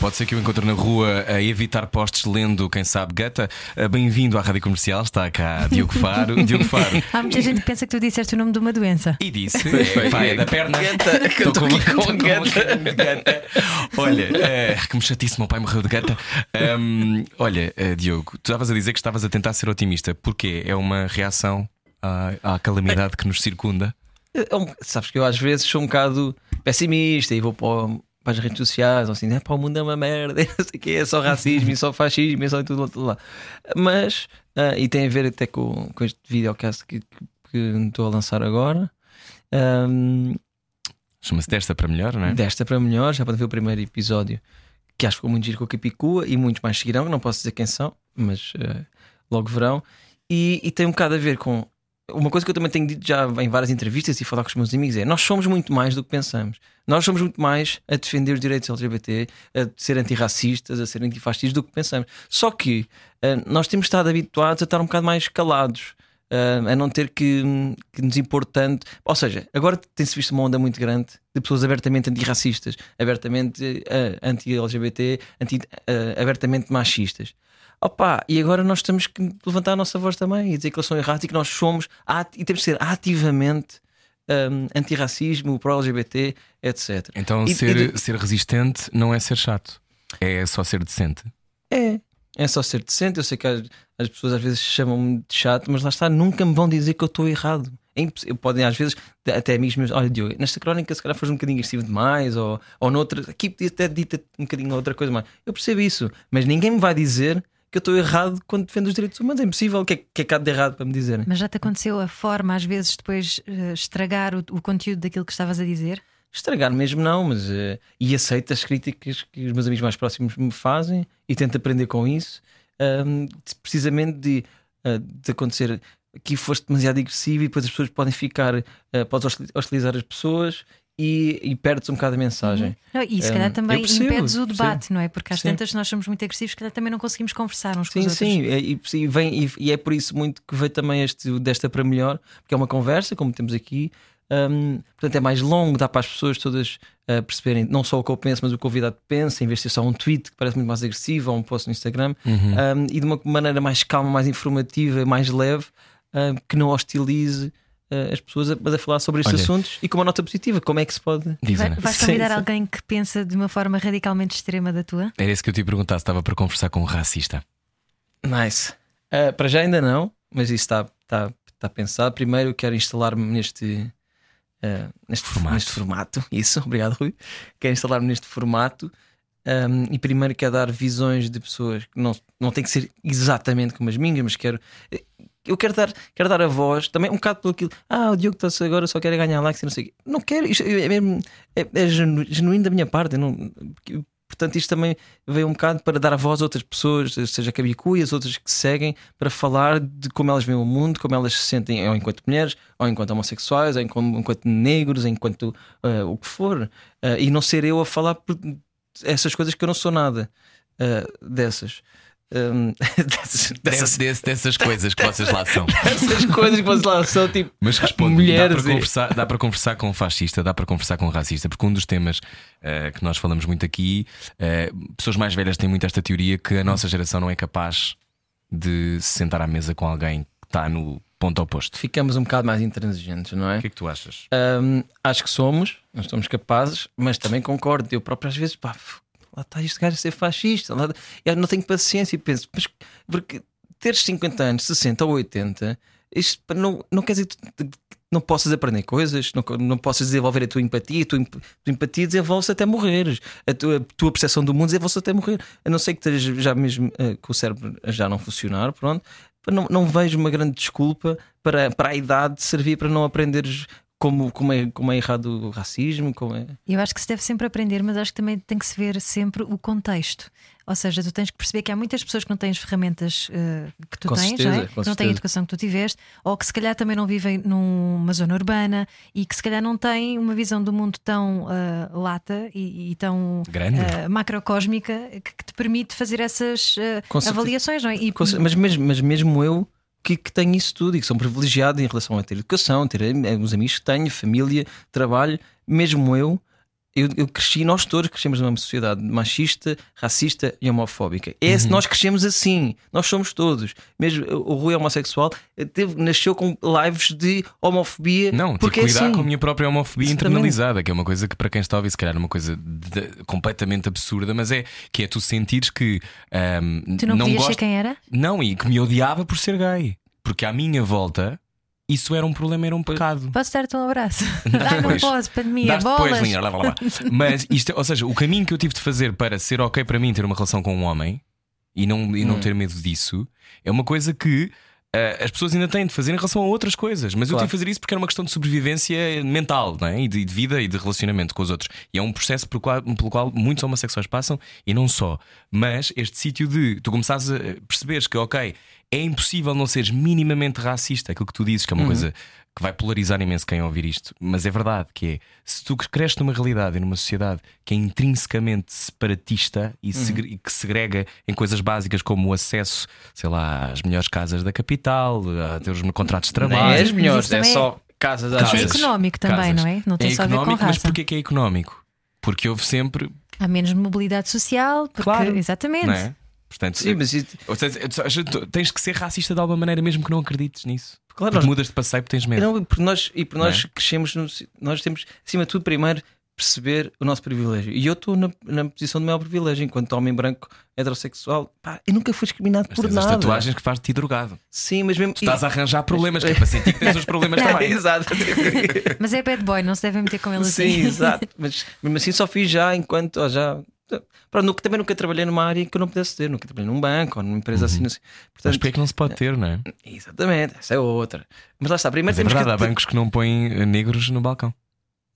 Pode ser que eu encontre na rua a evitar postes lendo, quem sabe, Gata. Ah, Bem-vindo à Rádio Comercial. Está cá Diogo Faro. *laughs* Diogo Faro. Há muita gente que pensa que tu disseste o nome de uma doença. E disse: é, Vai, é da perna. Gata, que eu Estou estou aqui com estou gata. um *laughs* de gata. Olha, eh, que me chatice, meu pai morreu de gata. Ahm, olha, eh, Diogo, tu estavas a dizer que estavas a tentar ser otimista. Porquê? É uma reação à, à calamidade que nos circunda? É um- sabes que eu às vezes sou um bocado pessimista e vou para, o- para as redes sociais, ou assim, é para o mundo é uma merda, *laughs* não sei é só racismo e só fascismo e só tudo, lá, tudo lá. Mas, ah, e tem a ver até com, com este videocast que, que, que estou a lançar agora. Ahm, Chama-se desta para melhor, não é? desta para melhor, já podem ver o primeiro episódio que acho que ficou muito giro com a Capicua e muitos mais seguirão, não posso dizer quem são, mas eh, logo verão. E, e tem um bocado a ver com uma coisa que eu também tenho dito já em várias entrevistas e falar com os meus amigos: é nós somos muito mais do que pensamos. Nós somos muito mais a defender os direitos LGBT, a ser antirracistas, a ser antifascistas do que pensamos. Só que eh, nós temos estado habituados a estar um bocado mais calados. eh, a não ter que, que nos impor tanto. Ou seja, agora tem-se visto uma onda muito grande de pessoas abertamente antirracistas, abertamente eh, anti-LGBT, anti, abertamente machistas. Opa, e agora nós temos que levantar a nossa voz também e dizer que eles são errados e que nós somos e temos de ser ativamente um, antirracismo, pró-LGBT, etc. Então E- ser, e ser resistente não é ser chato, é só ser decente. É. É só ser decente. Eu sei que as, as pessoas às vezes chamam-me de chato, mas lá está, nunca me vão dizer que eu estou errado. É. Podem às vezes, até amigos meus, olha, Diogo, nesta crónica se calhar foste um bocadinho agressivo demais, ou, ou noutra, aqui podia ter dito um bocadinho outra coisa mais. Eu percebo isso, mas ninguém me vai dizer que eu estou errado quando defendo os direitos humanos. É impossível. O que é que é que há de errado para me dizerem? Mas já te aconteceu a forma, às vezes, depois eh, estragar o, o conteúdo daquilo que estavas a dizer? Estragar mesmo não, mas eh, e aceito as críticas que os meus amigos mais próximos me fazem e tento aprender com isso. de- precisamente de, ah, de acontecer aqui foste demasiado agressivo e depois as pessoas podem ficar, ah, podes hostil- hostilizar as pessoas e, e perdes um bocado a mensagem. Não, e se Hum, calhar eu também percebo, impedes o percebo. debate, não é? Porque às Sim. tantas nós somos muito agressivos, se calhar também não conseguimos conversar uns com Sim, os outros. sim, é- e, e vem, e, e é por isso muito que veio também este desta para melhor, porque é uma conversa, como temos aqui. hum, portanto, é mais longo, dá para as pessoas todas ah, perceberem não só o que eu penso, mas o que o convidado pensa, em vez de ser só um tweet que parece muito mais agressivo ou um post no Instagram, hum, e de uma maneira mais calma, mais informativa, mais leve, hum, que não hostilize ah, as pessoas, a- a falar sobre estes Olha. assuntos e com uma nota positiva. Como é que se pode. Vai, vais convidar sim. alguém que pensa de uma forma radicalmente extrema da tua? Era isso que eu te perguntar se estava para conversar com um racista. Nice. Ah, para já ainda não. mas isso está tá, tá pensado. Primeiro, quero instalar-me neste, eh, neste, Formato. neste formato. *laughs* Isso, obrigado, Rui. Quero instalar-me neste formato. um, e primeiro quero dar visões de pessoas que não, não tem que ser exatamente como as minhas, mas quero. Eu quero dar, quero dar a voz também um bocado pelo aquilo. Ah, o Diogo está agora só quer ganhar likes e não sei o quê. Não quero, isto é, mesmo, é, é genu- genuíno da minha parte. não, portanto, isto também veio um bocado para dar a voz a outras pessoas, seja Cabicu e as outras que seguem, para falar de como elas veem o mundo, como elas se sentem, ou enquanto mulheres, ou enquanto homossexuais, ou enquanto, enquanto negros, enquanto ah, o que for. Ah, e não ser eu a falar por essas coisas que eu não sou nada ah, dessas. Hum, *laughs* dessas, dessas, Desse- dessas coisas que vocês lá são. *laughs* dessas coisas que vocês lá são tipo Mas responde, mulheres dá, para e- conversar, dá para conversar com um fascista, dá para conversar com um racista, porque um dos temas eh, que nós falamos muito aqui, eh, pessoas mais velhas têm muito esta teoria que a nossa geração não é capaz de se sentar à mesa com alguém que está no ponto oposto. ficamos um bocado mais intransigentes, não é? O que é que tu achas? Hum, acho que somos, nós somos capazes, mas também concordo. Eu próprio, às vezes, pá, lá está este gajo a ser fascista. Lá, eu não tenho paciência e penso, mas porque teres 50 anos, 60 ou 80, isto não, não quer dizer que não possas aprender coisas, não, não possas desenvolver a tua empatia. A tua, emp- tua empatia desenvolve-se até morreres, a tua, a tua percepção do mundo desenvolve-se até morrer. A não ser que estejas já mesmo eh, com o cérebro já não funcionar, pronto. Não, não vejo uma grande desculpa para, para a idade servir para não aprenderes como, como, é, como é errado o racismo, como é. Eu acho que se deve sempre aprender, mas acho que também tem que se ver sempre o contexto. Ou seja, tu tens que perceber que há muitas pessoas que não têm as ferramentas eh, que tu Com tens, certeza, não é? que não têm a educação que tu tiveste, ou que se calhar também não vivem numa zona urbana e que se calhar não têm uma visão do mundo tão eh, lata e, e tão eh, macrocósmica que, que te permite fazer essas avaliações, não é? E, Mas mesmo, mas mesmo eu que, que tenho isso tudo e que sou privilegiado em relação a ter educação, ter os amigos que tenho, família, trabalho, mesmo eu. Eu, eu cresci, nós todos crescemos numa sociedade machista, racista e homofóbica. É, Uhum. Nós crescemos assim, nós somos todos. Mesmo o Rui é homossexual, eh, teve, nasceu com lives de homofobia. Não, tive porque que é cuidar assim. com a minha própria homofobia Exatamente. internalizada, que é uma coisa que para quem está a ouvir, se calhar é uma coisa de- completamente absurda, mas é que é tu sentires que ahm, tu não, podias gosto- ser quem era? Não, e que me odiava por ser gay. Porque à minha volta isso era um problema, era um pecado. Posso dar-te um abraço? Ai, *laughs* não Pois. posso, pandemia, depois, bolas. linha, lá, lá, *laughs* lá. Mas isto, ou seja, o caminho que eu tive de fazer para ser ok para mim ter uma relação com um homem e não, e não Hum. ter medo disso é uma coisa que ah, as pessoas ainda têm de fazer em relação a outras coisas. Mas eu Claro. tive de fazer isso porque era uma questão de sobrevivência mental é? e de, de vida e de relacionamento com os outros. E é um processo pelo qual, pelo qual muitos homossexuais passam e não só. Mas este sítio de tu começares a perceberes que, ok, é impossível não seres minimamente racista, aquilo que tu dizes, que é uma coisa que vai polarizar imenso quem ouvir isto, mas é verdade que é se tu cresces numa realidade e numa sociedade que é intrinsecamente separatista e, segre- e que segrega em coisas básicas como o acesso, sei lá, às melhores casas da capital, a ter os contratos de trabalho. é as melhores, é só casas às Isso é vezes. económico também, Casas. não é? Não tem é só a ver com económico, mas raça. porquê que é económico? Porque houve sempre, Há menos mobilidade social, porque Claro. exatamente. É? Portanto, Sim, mas isso- ou seja, tu tens que ser racista de alguma maneira, mesmo que não acredites nisso. claro, Porque nós, mudas de passeio porque tens medo. Não, e por nós, e por nós é? crescemos, no- nós temos, acima de tudo, primeiro perceber o nosso privilégio. E eu estou na, na posição do maior privilégio, enquanto homem branco heterossexual. Pá, eu nunca fui discriminado Mas por tens as nada. tatuagens que faz-te drogado. Sim, mas mesmo. Tu estás a arranjar problemas, que é para sentir que tens os problemas *laughs* também. Exato. Mas é bad boy, não se devem meter com ele Sim, assim. exato. *laughs* Mas mesmo assim só fiz já enquanto. ó, já, Pronto, nunca- também nunca trabalhei numa área que eu não pudesse ter, nunca trabalhei num banco ou numa empresa assim. assim. Mas Portanto, porquê é que não se pode ter, não é? exatamente, essa é outra. Mas lá está, primeiro Mas é verdade, há que. bancos que não põem negros no balcão.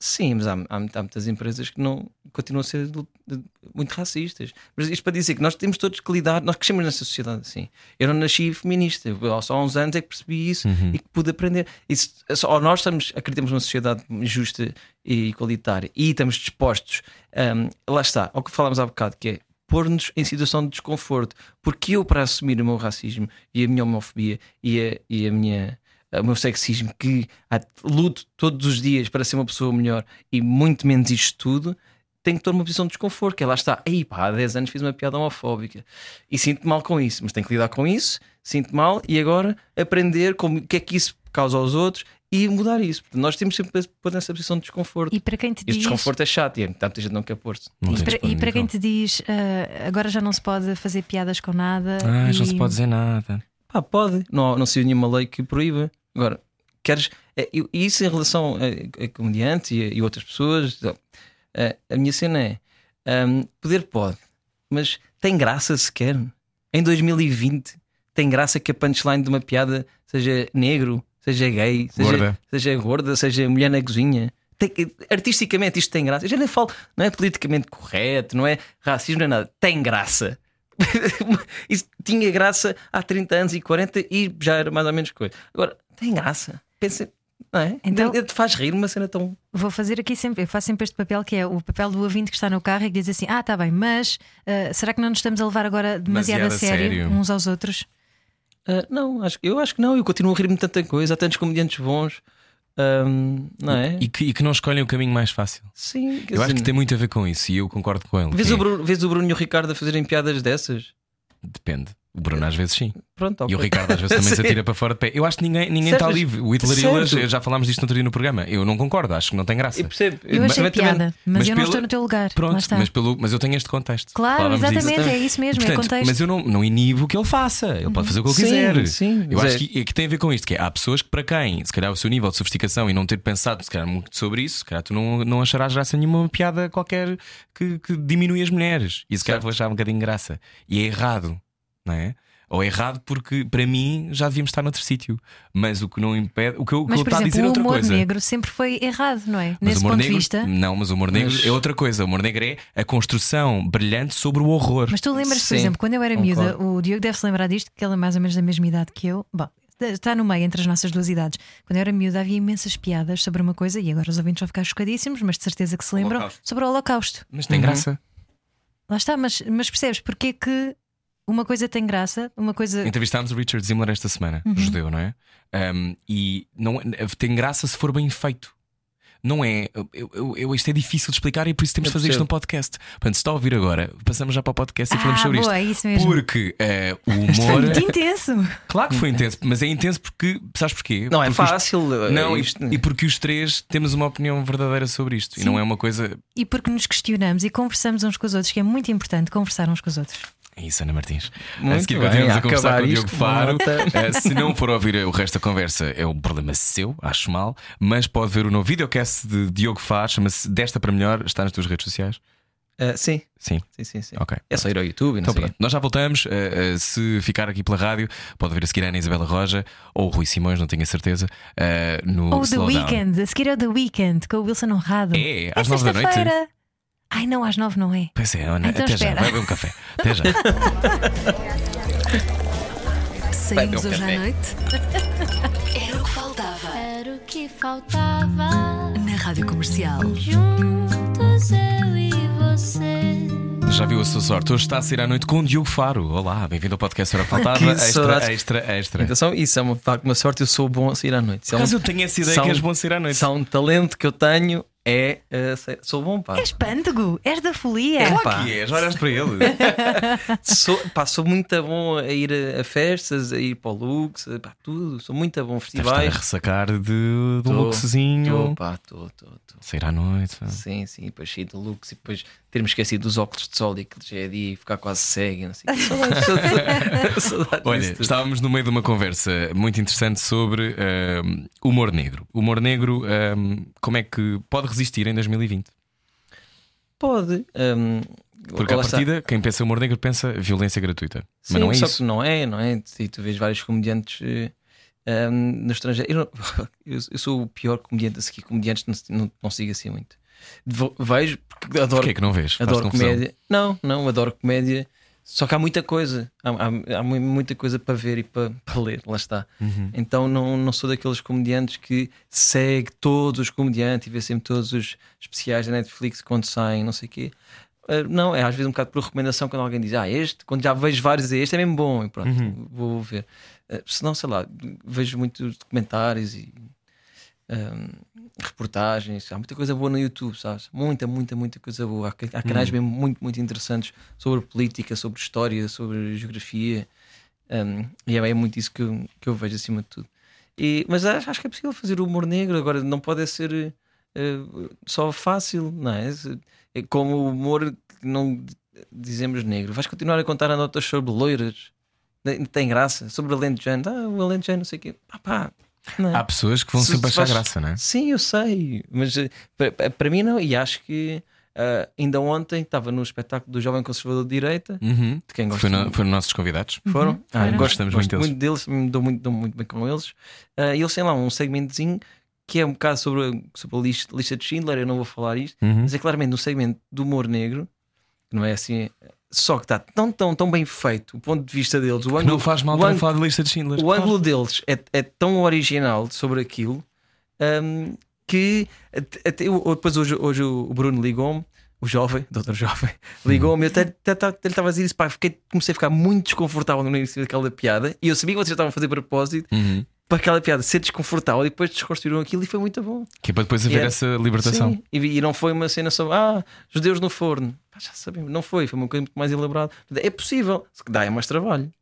Sim, mas há, há, há muitas empresas que não continuam a ser muito racistas. Mas isto para dizer que nós temos todos que lidar, nós crescemos nessa sociedade assim. Eu não nasci feminista, eu só há uns anos é que percebi isso e que pude aprender. Isso, ou nós estamos, acreditamos numa sociedade justa e igualitária e estamos dispostos, hum, lá está, ao que falámos há bocado, que é pôr-nos em situação de desconforto. Porque eu, para assumir o meu racismo e a minha homofobia e a, e a minha o meu sexismo, que luto todos os dias para ser uma pessoa melhor e muito menos isto tudo, tenho que estar numa posição de desconforto, que é lá está, aí pá, há 10 anos fiz uma piada homofóbica e sinto mal com isso, mas tenho que lidar com isso, sinto mal e agora aprender como, o que é que isso causa aos outros e mudar isso. Portanto, nós temos sempre que pôr nessa posição de desconforto. E para quem te Este diz. desconforto é chato e é, muita gente não quer pôr-se. E para, e quem te diz ah, agora já não se pode fazer piadas com nada. Ah, e... já não se pode dizer nada. Ah, pode. Não, não saiu nenhuma lei que proíba. Agora, queres. é, e isso em relação a, a comediantes e, a- e outras pessoas. então, é, a minha cena é: hum, poder pode, mas tem graça sequer? Em 2020, tem graça que a punchline de uma piada seja negro, seja gay, seja Gorda. seja, gorda, seja mulher na cozinha. Tem artisticamente isto tem graça. Eu já nem falo, não é politicamente correto, não é racismo, não é nada. Tem graça. *laughs* Isso tinha graça há 30 anos e 40 e já era mais ou menos coisa. Agora, tem graça. Pensa, não é? Então- Te faz rir uma cena tão. Vou fazer aqui sempre, eu faço sempre este papel que é o papel do ouvinte que está no carro e que diz assim: Ah, tá bem, mas ah, será que não nos estamos a levar agora demasiado, Demasiado a sério, sério. uns aos outros? Ah, não, acho, eu acho que não. Eu continuo a rir-me de tanta coisa. Há tantos comediantes bons. Ahm, não é? E que, e que não escolhem o caminho mais fácil. Sim, Eu acho dizer, que tem muito a ver com isso e eu concordo com ele. Vês que o, Bruno, vês o Bruno e o Ricardo a fazerem piadas dessas? Depende. O Bruno às vezes sim. Pronto, E o. Ricardo às vezes também se *laughs* atira para fora de pé. Eu acho que ninguém ninguém está mas- livre. O Hitler certo. Ilhas, já falámos disto no outro dia no programa. Eu não concordo, acho que não tem graça. Eu percebo. Eu Mas achei também- piada, mas, mas eu não pelo- estou no teu lugar. Pronto, está. mas, pelo, mas eu tenho este contexto. Claro, Falávamos disso. exatamente, é isso mesmo, é Portanto, contexto. mas eu não, não inibo o que ele faça. Ele pode fazer o que ele Sim, quiser. sim, eu mas acho é- que, é que tem a ver com isto: que é, há pessoas que, para quem, se calhar, o seu nível de sofisticação e não ter pensado se calhar, muito sobre isso, se calhar tu não, não acharás graça nenhuma uma piada qualquer que, que diminui as mulheres. E se calhar vou achar um bocadinho graça. E é errado, não é? Ou é errado porque, para mim, já devíamos estar noutro sítio. Mas o que não impede. O que, eu- o que por está a dizer é o outra humor coisa. negro sempre foi errado, não é? Mas Nesse o humor ponto negro, de vista. Não, mas o humor negro Mas- é outra coisa. O humor negro é a construção brilhante sobre o horror. Mas tu lembras, por exemplo, quando eu era concordo. miúda, o Diogo deve se lembrar disto, que ele é mais ou menos da mesma idade que eu. Bom, está no meio entre as nossas duas idades. Quando eu era miúda, havia imensas piadas sobre uma coisa, e agora os ouvintes vão ficar chocadíssimos, mas de certeza que se lembram, Holocausto. sobre o Holocausto. Mas tem Uhum. graça. Lá está, mas, mas percebes porque que uma coisa tem graça, uma coisa. Entrevistámos o Richard Zimmer esta semana, Uhum. judeu, não é? Um, e não, tem graça se for bem feito. Não é. Eu, eu, eu- isto é difícil de explicar e por isso temos de fazer isto num podcast. Portanto, se está a ouvir agora, passamos já para o podcast e falamos ah, sobre boa, isto. é isso mesmo. Porque eh, o Isto foi humor. muito intenso. Claro que foi intenso, mas é intenso porque. Sabes porquê? Não é Porque os- fácil. Não, e- isto, e, porque os três temos uma opinião verdadeira sobre isto. E Sim. não é uma coisa. E porque nos questionamos e conversamos uns com os outros, que é muito importante conversar uns com os outros. É isso, Ana Martins. Muito a seguir bem, continuamos a conversar com o Diogo isto, Faro. Eh, se não for ouvir o resto da conversa, é um problema seu, acho mal. Mas pode ver o novo videocast de Diogo Faro, chama-se Desta para Melhor, está nas tuas redes sociais? Ah, sim, Sim. sim, sim, sim. Ok. É só ir ao YouTube não Então pronto, nós já voltamos. eh, eh, se ficar aqui pela rádio, pode ver a seguir a Ana Isabela Roja ou o Rui Simões, não tenho a certeza. no Ou The. Weekend, a seguir é o The Weekend com o Wilson Honrado. É, É às nove da noite. Ai não, às nove não é. Pois é, Ana, Então até já, espera. vai beber um café. Até já. *laughs* Saímos Vai, hoje meu à noite? *laughs* Era o que faltava. Era o que faltava. Na Rádio Comercial. Juntos eu e você. Já viu a sua sorte? Hoje está a sair à noite com o Diogo Faro. Olá, bem-vindo ao podcast Hora Faltava. Que Extra, saudades. extra, extra. Atenção, isso é uma, uma sorte. Eu sou bom a sair à noite. Se é Por um- eu tenho essa ideia são- que és bom a sair à noite. se há um talento que eu tenho, é. sei- sou bom, pá. És pântego, és da folia. É. Claro pá. que és, olhas para ele. *laughs* Sou, pá, sou muito bom a ir a, a festas, a ir para o Lux, a- pá, tudo. Sou muito bom a Deve estar a festivais. ressacar de, de um luxozinho. Tô, pá, tô, tô, tô. Sair à noite. Sim, sim, depois sair do Lux e depois ter-me esquecido dos óculos de sol e que já é dia e ficar quase cego. Não sei. Saudades, *laughs* *laughs* Olha, estávamos no meio de uma conversa muito interessante sobre ahm, humor negro. Humor negro, ahm, como é que pode resistir em 2020? Pode. hum, Porque à está. partida, quem pensa humor negro pensa violência gratuita. Sim, Mas não é só isso. que não é, não é? E tu vês vários comediantes eh, hum, no estrangeiro. Eu, não- *laughs* eu- sou o pior comediante a seguir comediantes, não, não, não sigo assim muito. Vejo porque adoro, Porquê é que não vês? Adoro confusão. comédia. Não, não, adoro comédia. Só que há muita coisa, há, há- há mu- muita coisa para ver e para, para ler, lá está. Uhum. Então não, não sou daqueles comediantes que segue todos os comediantes e vê sempre todos os especiais da Netflix quando saem, não sei o quê. Uh, não, é às vezes um bocado por recomendação quando alguém diz, ah, este, quando já vejo vários, este é mesmo bom, e pronto, Uhum. vou ver. Uh, se não, sei lá, vejo muitos documentários e um, reportagens, há muita coisa boa no YouTube, sabes? Muita, muita, muita coisa boa. Há, ca- há canais mesmo muito, muito interessantes sobre política, sobre história, sobre geografia. Um, e é, é muito isso que eu, que eu vejo acima de tudo. E, mas acho, acho que é possível fazer humor negro, agora não pode ser eh, só fácil, não é? É como o humor que não dizemos negro. Vais continuar a contar anedotas sobre loiras. tem graça. Sobre o Alentejano, ah, o Alentejano, não sei o quê. Ah, pá, não é? Há pessoas que vão Se- sempre se achar faz- graça, não é? Sim, eu sei, mas eh, para- para mim não, e acho que ah, ainda ontem estava no espetáculo do Jovem Conservador de Direita, Uhum. de quem gosto Foi no- foram nossos convidados. Foram? Uhum, Ah, gosto, Gostamos gosto muito muito deles, me dou muito, dou muito bem com eles. Ah, e eles têm lá um segmentozinho que é um bocado sobre, a- sobre a lista, lista de Schindler. Eu não vou falar isto, Uhum. mas é claramente um segmento do humor negro, não é assim, só que está tão, tão, tão bem feito, o ponto de vista deles, o ângulo, Não faz mal o para ângulo- falar de lista de Schindler. o ângulo deles é, é tão original sobre aquilo hum, que até- eu- depois hoje, hoje o Bruno ligou-me, o jovem, *laughs* doutor jovem, ligou-me, eu até, até, até- ele estava a dizer isso, pá, fiquei, comecei a ficar muito desconfortável no início daquela piada e eu sabia que vocês estavam a fazer propósito Uhum. para aquela piada ser desconfortável e depois desconstruíram aquilo e foi muito bom. Que é para depois haver essa libertação. Sim, e, e não foi uma cena sobre ah, judeus no forno. Pá, já sabemos, não foi, foi uma coisa muito mais elaborada. É possível, se que dá é mais trabalho.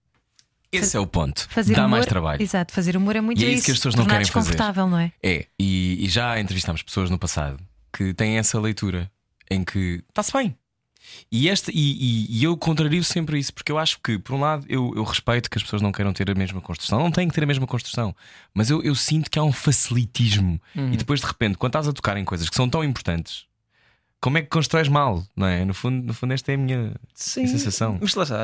Esse é o ponto. Fazer Dá humor, mais trabalho. Exato, fazer humor é muito E é isso que as pessoas não querem fazer. desconfortável, não é? É, e, e já entrevistámos pessoas no passado que têm essa leitura em que está-se bem. E, esta, e, e- e eu contrario sempre isso, porque eu acho que, por um lado, eu, eu respeito que as pessoas não queiram ter a mesma construção, não têm que ter a mesma construção, mas eu, eu sinto que há um facilitismo. E depois, de repente, quando estás a tocar em coisas que são tão importantes, como é que constróis mal? Não é? No fundo, no fundo esta é a minha Sim, sensação. Mas lá está.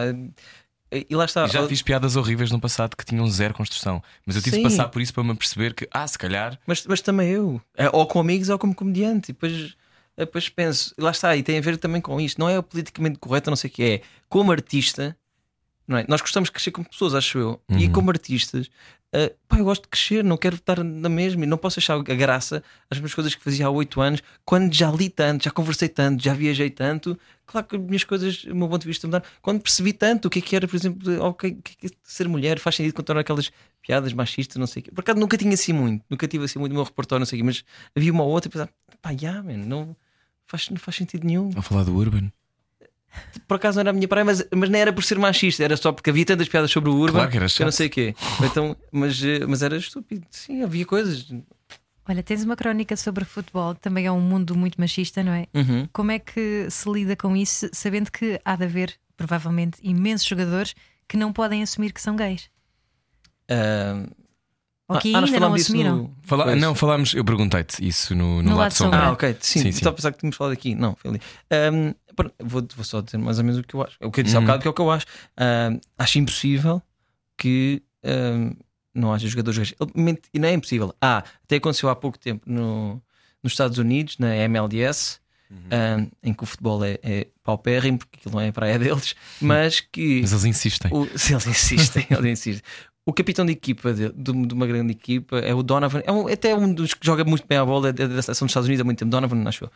E lá está. E já fiz piadas horríveis no passado que tinham zero construção, mas eu tive Sim. de passar por isso para me perceber que, ah, se calhar. Mas, mas também eu. É, Ou com amigos ou como comediante. E depois, depois penso, lá está, e tem a ver também com isto. Não é o politicamente correto, não sei o que é. Como artista, não é? nós gostamos de crescer como pessoas, acho eu. E Uhum. como artistas, ah, pá, eu gosto de crescer, não quero estar na mesma. E não posso achar a graça às mesmas coisas que fazia há oito anos, quando já li tanto, já conversei tanto, já viajei tanto. Claro que as minhas coisas, o meu ponto de vista mudaram. Quando percebi tanto o que é que era, por exemplo, de, ok, o que é que é ser mulher, faz sentido contar aquelas piadas machistas, não sei o quê. Por acaso nunca tinha assim muito, nunca tive assim muito no meu repertório, não sei o quê, mas havia uma ou outra e pensava, pá, já, man, não, faz, não faz sentido nenhum. A falar do Urban. Por acaso não era a minha praia, mas, mas não era por ser machista, era só porque havia tantas piadas sobre o Urban Claro que era eu chato. não sei o quê. Então, mas, eh, mas era estúpido, sim, havia coisas. Olha, tens uma crónica sobre futebol, que também é um mundo muito machista, não é? Uhum. Como é que se lida com isso, sabendo que há de haver, provavelmente, imensos jogadores que não podem assumir que são gays? Ah, Ou que ah, ainda não assumiram? no- Fala- não, falámos, eu perguntei-te isso no, no, No lado lado sombra. Ah, ok, sim, Sim, sim. Estava a pensar que tínhamos falado aqui. Não, foi ali. Pronto, vou, vou só dizer mais ou menos o que eu acho. O que eu disse há Uhum. bocado, que é o que eu acho. Ahm, acho impossível que ahm, não haja jogadores gays. E não é impossível. Ah, até aconteceu há pouco tempo no, nos Estados Unidos, na MLS. ahm, em que o futebol é, é paupérrimo, porque aquilo não é a praia *laughs* deles, mas que Mas eles insistem. o, se *laughs* eles insistem, eles insistem. O capitão de equipa de, de- de uma grande equipa é o Donovan, é um- até um dos que joga muito bem a bola é da seleção dos Estados Unidos há muito tempo. Donovan, acho eu.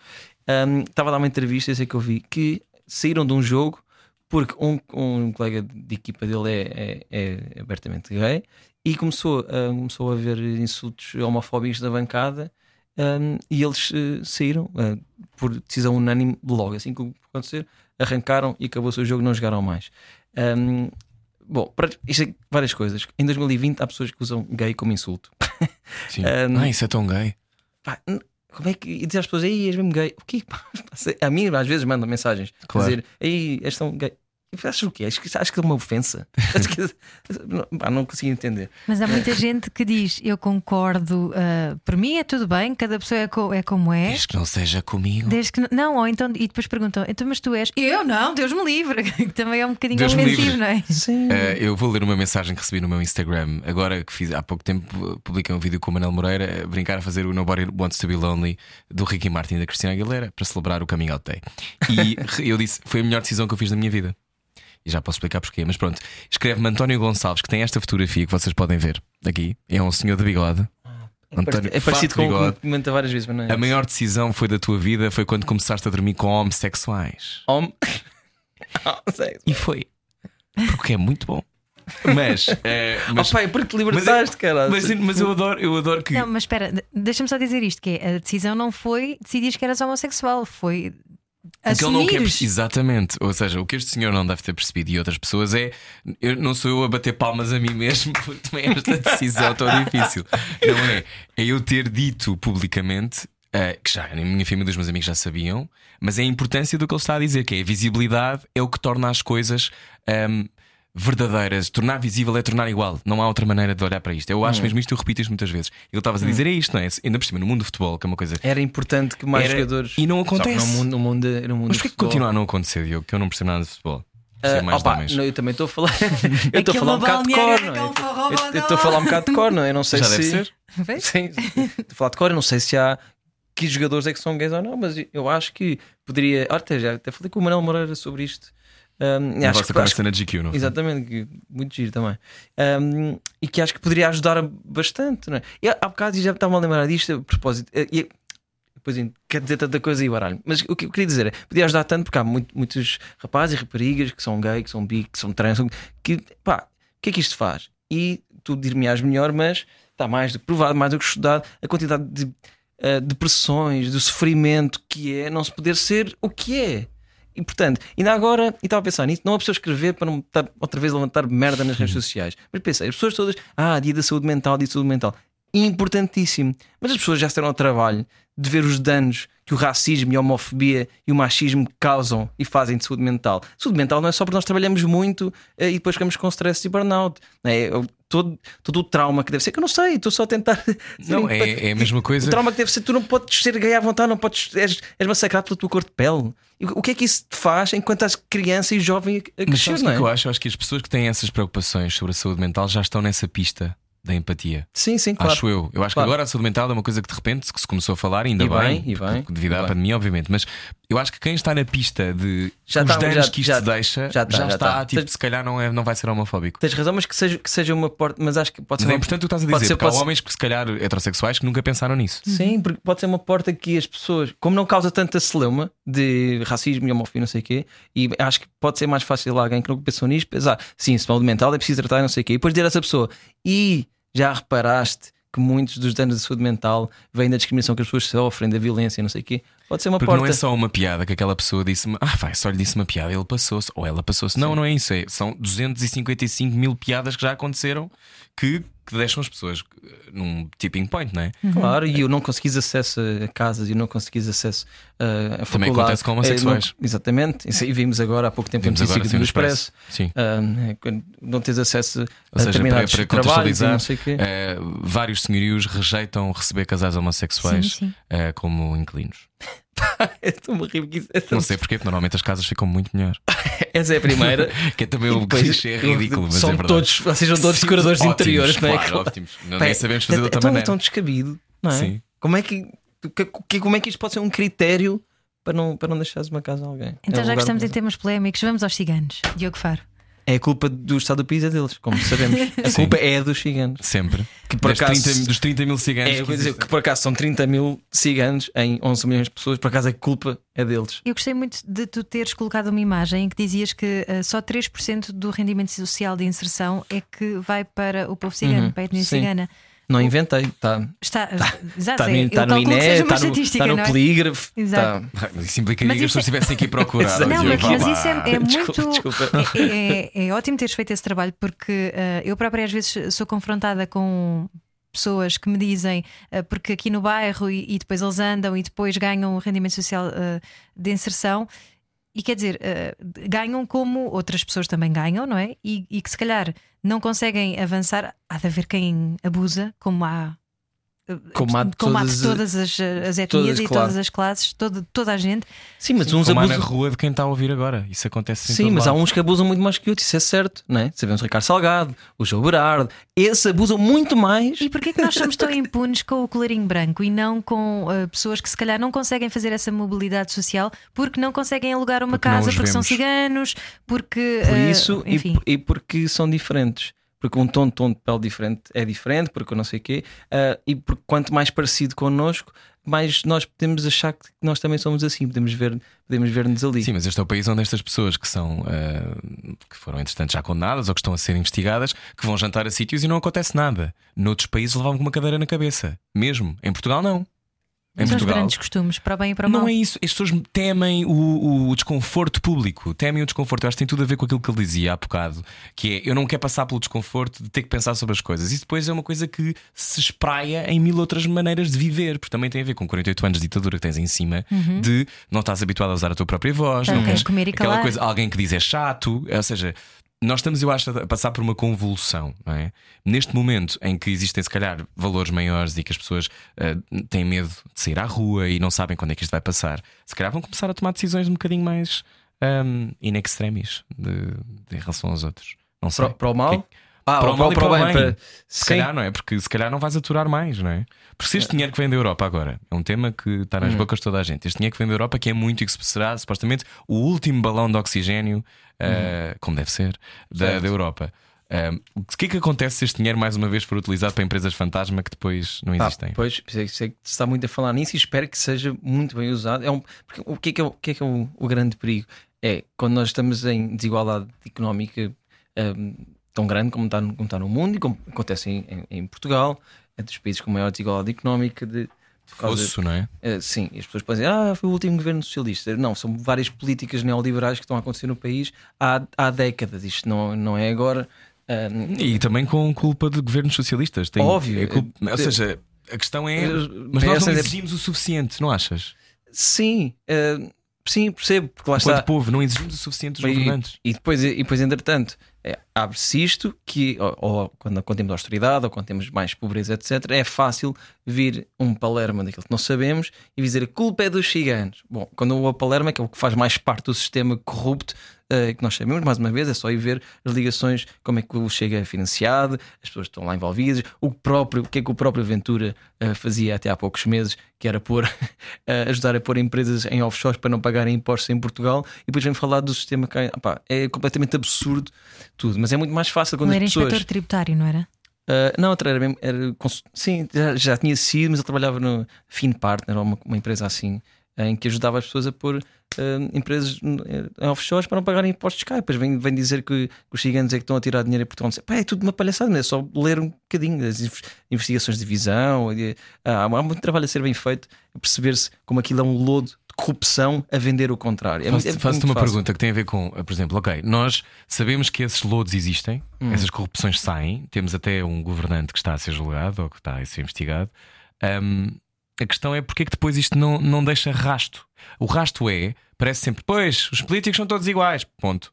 Um, Estava a dar uma entrevista, eu sei que eu vi, que saíram de um jogo porque um, um colega de equipa dele é, é- é abertamente gay e começou, a- começou a haver insultos homofóbicos da bancada. um, e eles eh, saíram eh, por decisão unânime logo assim que acontecer, arrancaram e acabou o seu jogo, não jogaram mais. Um, Bom, para, isto é várias coisas. Em 2020 há pessoas que usam gay como insulto. Sim. *laughs* Um, Ah, isso é tão gay. Pá, como é que. E dizer às pessoas, aí és mesmo gay. O quê? *laughs* A mim, às vezes, mandam mensagens Claro. dizer, aí és tão gay. Achas o quê? Acho que, acho que é uma ofensa. *laughs* Acho que- não, pá, não consigo entender. Mas há muita gente que diz: Eu concordo, ah, por mim é tudo bem, cada pessoa é, co- é como é. Diz que não seja comigo. Desde que não, ou então, e depois perguntam, então, mas tu és? Eu não, Deus me livre, *laughs* que também é um bocadinho Deus ofensivo, não é? Sim. Eh, eu vou ler uma mensagem que recebi no meu Instagram. Agora que fiz há pouco tempo, publiquei um vídeo com o Manel Moreira a brincar a fazer o Nobody Wants to Be Lonely do Ricky Martin e da Cristina Aguilera para celebrar o coming out day. E *laughs* eu disse: foi a melhor decisão que eu fiz na minha vida. E já posso explicar porquê, mas pronto. Escreve-me António Gonçalves, que tem esta fotografia que vocês podem ver aqui. É um senhor de bigode. António, é parecido com o bigode. que comenta várias vezes, mas não é. A maior decisão foi da tua vida foi quando começaste a dormir com homossexuais. Homem. *laughs* Sei. E foi. Porque é muito bom. Mas, eh, *laughs* mas, oh, pai, porque te libertaste, cara. mas, mas eu adoro, eu adoro que. Não, mas espera, de- deixa-me só dizer isto: que é, a decisão não foi decidir que eras homossexual, foi O que ele não quer Exatamente. Ou seja, o que este senhor não deve ter percebido e outras pessoas é. Eu, não sou eu a bater palmas a mim mesmo *laughs* por tomar esta decisão tão difícil. Não é? É eu ter dito publicamente. eh, que já a minha família e os meus amigos já sabiam, mas é a importância do que ele está a dizer, que é a visibilidade é o que torna as coisas verdadeiras, tornar visível é tornar igual. Não há outra maneira de olhar para isto. Eu acho Hum. mesmo isto, eu repito isto muitas vezes. E eu estavas a dizer, é isto, não é? Ainda por cima, no mundo do futebol, que é uma coisa. Era importante que mais Era- jogadores. e não Só acontece. No mundo, no mundo, no mundo Mas porquê que futebol. continua a não acontecer, Diogo? Que eu não percebo nada de futebol. Sei mais opa, não, eu também estou a falar. *laughs* eu estou a falar um bocado de cor, não é? Eu- estou a falar um bocado de cor, não é? Eu não sei Já se. deve ser. *laughs* Sim, estou a falar de cor, eu não sei se há que jogadores é que são gays ou não, mas eu acho que poderia. Ah, Até, já, até falei com o Manuel Moreira sobre isto. Um, acho que, acho conversa na GQ, não? Exatamente, que- muito giro também. Um, e que acho que poderia ajudar bastante. Não é? E há bocado já estava a lembrar disto a propósito. eh, E, depois quer dizer tanta coisa e baralho. Mas o que eu queria dizer é: podia ajudar tanto porque há muito- muitos rapazes e raparigas que são gay, que são bi, que são trans, que pá, o que é que isto faz? E tu dir-me-ás melhor, mas está mais do que provado, mais do que estudado, a quantidade de uh, depressões, do sofrimento que é não se poder ser o que é. E portanto, ainda agora, e estava a pensar nisso, não é preciso escrever para não estar outra vez a levantar merda nas redes sociais. Mas pensei, as pessoas todas, ah, dia da saúde mental, dia da saúde mental. Importantíssimo. Mas as pessoas já estão ao trabalho de ver os danos que o racismo e a homofobia e o machismo causam e fazem de saúde mental. Saúde mental não é só porque nós trabalhamos muito eh, e depois ficamos com stress e burnout. Não é? Todo, todo o trauma que deve ser, que eu não sei, estou só a tentar. *laughs* Não, é, é a mesma coisa. o trauma que deve ser, tu não podes ser gay à vontade, não podes, és, és massacrado pela tua cor de pele. O que é que isso te faz enquanto és criança e jovem a- Mas crescer, o não que é é? que eu acho? Eu acho que as pessoas que têm essas preocupações sobre a saúde mental já estão nessa pista da empatia. Sim, sim, claro. Acho eu. Eu acho Claro. que agora a saúde mental é uma coisa que de repente se começou a falar, ainda E bem, bem, e bem, devido e à bem. pandemia, obviamente. Mas eu acho que quem está na pista de Já os está- danos já- que isto já- deixa já já, está, já está. está. Tipo, Tens- se calhar não, é, não vai ser homofóbico. Tens razão, mas que seja, que seja uma porta. Mas acho que pode Mas ser. é uma- importante o que estás a pode dizer, ser- porque há pode ser- homens que, se calhar, heterossexuais que nunca pensaram nisso. Sim, porque pode ser uma porta que as pessoas, como não causa tanta celeuma de racismo e homofobia, não sei o quê, e acho que pode ser mais fácil alguém que nunca pensou nisto pensar, sim, saúde mental é preciso tratar, não sei o quê, e depois dizer a essa pessoa, e já reparaste que muitos dos danos de saúde mental vêm da discriminação que as pessoas sofrem, da violência, não sei o quê, pode ser uma Porque porta. não é só uma piada que aquela pessoa disse-me, ah, vai, só lhe disse uma piada, ele passou-se, ou ela passou-se. Não, não é isso. É, são 255 mil piadas que já aconteceram que, que deixam as pessoas eh, num tipping point, não é? Claro, e eu não conseguis acesso a casas e não conseguis acesso a, a Também faculdade. acontece com homossexuais. É, não- exatamente, isso aí vimos agora há pouco tempo Vimos em agora assim do no Expresso. Sim. É, não tens acesso Ou a seja, para, determinados para trabalhos e contextualizar, não sei quê. eh, vários senhorios rejeitam receber casais homossexuais Sim, sim. eh, como inquilinos. *laughs* Estou-me a rir porque isso é tão- Não sei porquê, porque normalmente as casas ficam muito melhor. *laughs* Essa é a primeira. *laughs* que é também o clichê ridículo, mas são é verdade. todos, sejam todos Sim, decoradores ótimos, interiores, não é? Claro, ótimos. Não, Pá, nem sabemos fazer de é, outra é tão, maneira. É tão descabido, não é? Sim. Como é que, que- como é que isto pode ser um critério para não, para não deixares uma casa a alguém? Então, É um já que estamos de em temas polémicos, vamos aos ciganos. Diogo Faro. É a culpa do estado do país é deles, como sabemos. A Sim. culpa é dos ciganos. Sempre. Que por acaso- 30 dos 30 mil ciganos. É, eu que vou dizer que por acaso são 30 mil ciganos em 11 milhões de pessoas, por acaso a culpa é deles. Eu gostei muito de tu teres colocado uma imagem em que dizias que eh, só 3% do rendimento social de inserção é que vai para o povo cigano, Uhum, para a etnia sim. cigana. Não inventei, está Está, exato, tá é, no, tá no INE, está no, tá no não é? polígrafo. Exato. tá- mas Isso implicaria que as pessoas é- tivessem que ir procurar. Não, mas, mas isso é, *laughs* é *laughs* Desculpa, muito. desculpa. É, é- é ótimo teres feito esse trabalho porque eh, eu própria às vezes sou confrontada com pessoas que me dizem eh, porque aqui no bairro e, e depois eles andam e depois ganham o rendimento social eh, de inserção. E quer dizer, eh, ganham como outras pessoas também ganham, não é? E, e que se calhar não conseguem avançar. Há de haver quem abusa, como há. Eh, há há de todas- todas as, as etnias todas, e claro. todas as classes, toda, toda a gente. Sim, mas uns Como há na abusam. rua de quem está a ouvir agora. Isso acontece Sim, mas há lado. uns que abusam muito mais que outros, isso é certo, não é? Sabemos o Ricardo Salgado, o João Berardo, esses abusam muito mais. E porquê que nós somos tão impunes com o colarinho branco e não com uh, pessoas que se calhar não conseguem fazer essa mobilidade social porque não conseguem alugar uma Porque casa, porque são vemos. ciganos, porque. Por uh, isso e, enfim. por- e porque são diferentes. Porque um tom, tom de pele diferente é diferente, porque eu não sei o quê, ah, e porque quanto mais parecido connosco, mais nós podemos achar que nós também somos assim, podemos ver podemos ver-nos ali. Sim, mas este é o país onde estas pessoas que são ah, que foram entretanto já condenadas ou que estão a ser investigadas, que vão jantar a sítios e não acontece nada. Noutros países levavam com uma cadeira na cabeça. Mesmo. Em Portugal não. Em São os Portugal. grandes costumes, para bem e para mal. Não é isso. As pessoas temem o, o desconforto público. Temem o desconforto. Eu acho que tem tudo a ver com aquilo que ele dizia há bocado, que é eu não quero passar pelo desconforto de ter que pensar sobre as coisas. Isso depois é uma coisa que se espraia em mil outras maneiras de viver, porque também tem a ver com 48 anos de ditadura que tens em cima, de não estás habituado a usar a tua própria voz, não queres comer e aquela calar. coisa, alguém que diz é chato, ou seja. Nós estamos, eu acho, a passar por uma convulsão, não é? Neste momento em que existem, se calhar, valores maiores e que as pessoas uh, têm medo de sair à rua e não sabem quando é que isto vai passar, se calhar vão começar a tomar decisões um bocadinho mais um, in extremis de, de, em relação aos outros. Não sei. Para, para o mal? Que, ah, para o mal para o bem. Para... Se Sim. calhar, não é? Porque se calhar não vais aturar mais, não é? Porque se este é. dinheiro que vem da Europa agora é um tema que está nas hum. bocas de toda a gente. Este dinheiro que vem da Europa, que é muito e que será supostamente o último balão de oxigênio, uh, como deve ser, da, da Europa. Um, o que é que acontece se este dinheiro mais uma vez for utilizado para empresas fantasma que depois não existem? Ah, pois, sei que se está muito a falar nisso e espero que seja muito bem usado. É um, o que é que é, o, que é, que é o, o, grande perigo? É quando nós estamos em desigualdade económica um, tão grande como está, como está no mundo e como acontece em, em, em Portugal, é dos países com maior desigualdade económica. De, Fosso, não é? Uh, sim, as pessoas podem dizer, ah, foi o último governo socialista. Não, são várias políticas neoliberais que estão a acontecer no país há, há décadas. Isto não, não é agora. Uh, e também com culpa de governos socialistas. Tem, óbvio. É culpa, ou seja, a questão é. Mas nós não exigimos o suficiente, não achas? Sim. Uh, sim, percebo. Porque lá Enquanto está. povo, não exigimos o suficiente dos governantes. E, depois, e depois, entretanto, é, abre-se isto que, ou, ou, quando, quando temos austeridade ou quando temos mais pobreza, etc., é fácil vir um Palerma daquilo que não sabemos e dizer a culpa é dos ciganos. Bom, quando o Palerma, que é o que faz mais parte do sistema corrupto, uh, que nós sabemos, mais uma vez, é só ir ver as ligações, como é que o Chega é financiado, as pessoas estão lá envolvidas, o próprio, que é que o próprio Ventura uh, fazia até há poucos meses, que era pôr, uh, *laughs* ajudar a pôr empresas em offshore para não pagarem impostos em Portugal, e depois vem falar do sistema que é completamente absurdo tudo, mas é muito mais fácil quando não as era pessoas. inspetor tributário, não era? Uh, não, era, mesmo, era sim, já, já, tinha sido, mas ele trabalhava no FinPartner, uma, uma empresa assim, em que ajudava as pessoas a pôr uh, empresas em offshores para não pagarem impostos cá. Depois vem, vem dizer que, os gigantes é que estão a tirar dinheiro em Portugal. Pá, é tudo uma palhaçada, é só ler um bocadinho das investigações de visão. E, ah, há muito trabalho a ser bem feito, a perceber-se como aquilo é um lodo corrupção a vender o contrário. É, Faço-te é faço uma fácil. pergunta que tem a ver com, por exemplo, ok, nós sabemos que esses lodos existem, hum. essas corrupções saem, temos até um governante que está a ser julgado ou que está a ser investigado. Um, a questão é porque é que depois isto não, não deixa rasto. O rasto é, parece sempre, pois, os políticos são todos iguais, ponto.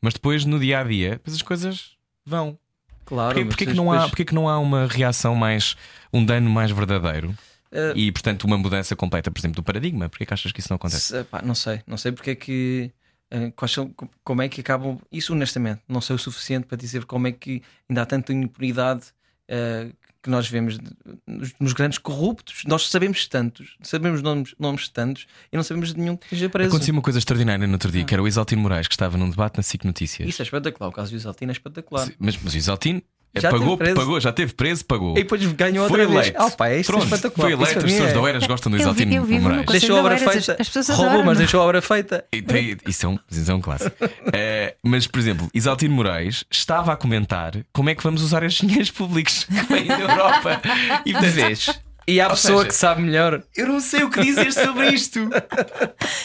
Mas depois no dia a dia, as coisas vão. Claro, porque, porque, que não depois... há, porque que não há uma reação mais, um dano mais verdadeiro? Uh, e portanto uma mudança completa, por exemplo, do paradigma. Porquê que achas que isso não acontece? Se, pá, não sei, não sei porque é que. Uh, são, como é que acabam. Isso honestamente, não sei o suficiente para dizer como é que ainda há tanta impunidade uh, que nós vemos nos, nos, grandes corruptos. Nós sabemos tantos, sabemos nomes, nomes tantos e não sabemos de nenhum que esteja preso. Aconteceu uma coisa extraordinária no outro dia, ah. que era o Isaltino Moraes, que estava num debate na SIC Notícias. Isso é espetacular, o caso do Isaltino é espetacular. Sim, mas, mas o Isaltino é, já pagou, pagou, já teve preso, pagou. E depois ganhou outra foi vez. Eleito. Oh, pá, é Pronto, é foi eleito, as pessoas é... da Oeiras gostam do Exaltino Moraes. Deixou a obra feita. As, pessoas roubou, mas deixou a obra feita. E tem, isso, é um, isso é um clássico. é, mas, por exemplo, Exaltino Moraes estava a comentar como é que vamos usar estes dinheiros públicos *laughs* que vêm da Europa. E de vez. E há a pessoa seja, que sabe melhor. Eu não sei o que dizer sobre isto.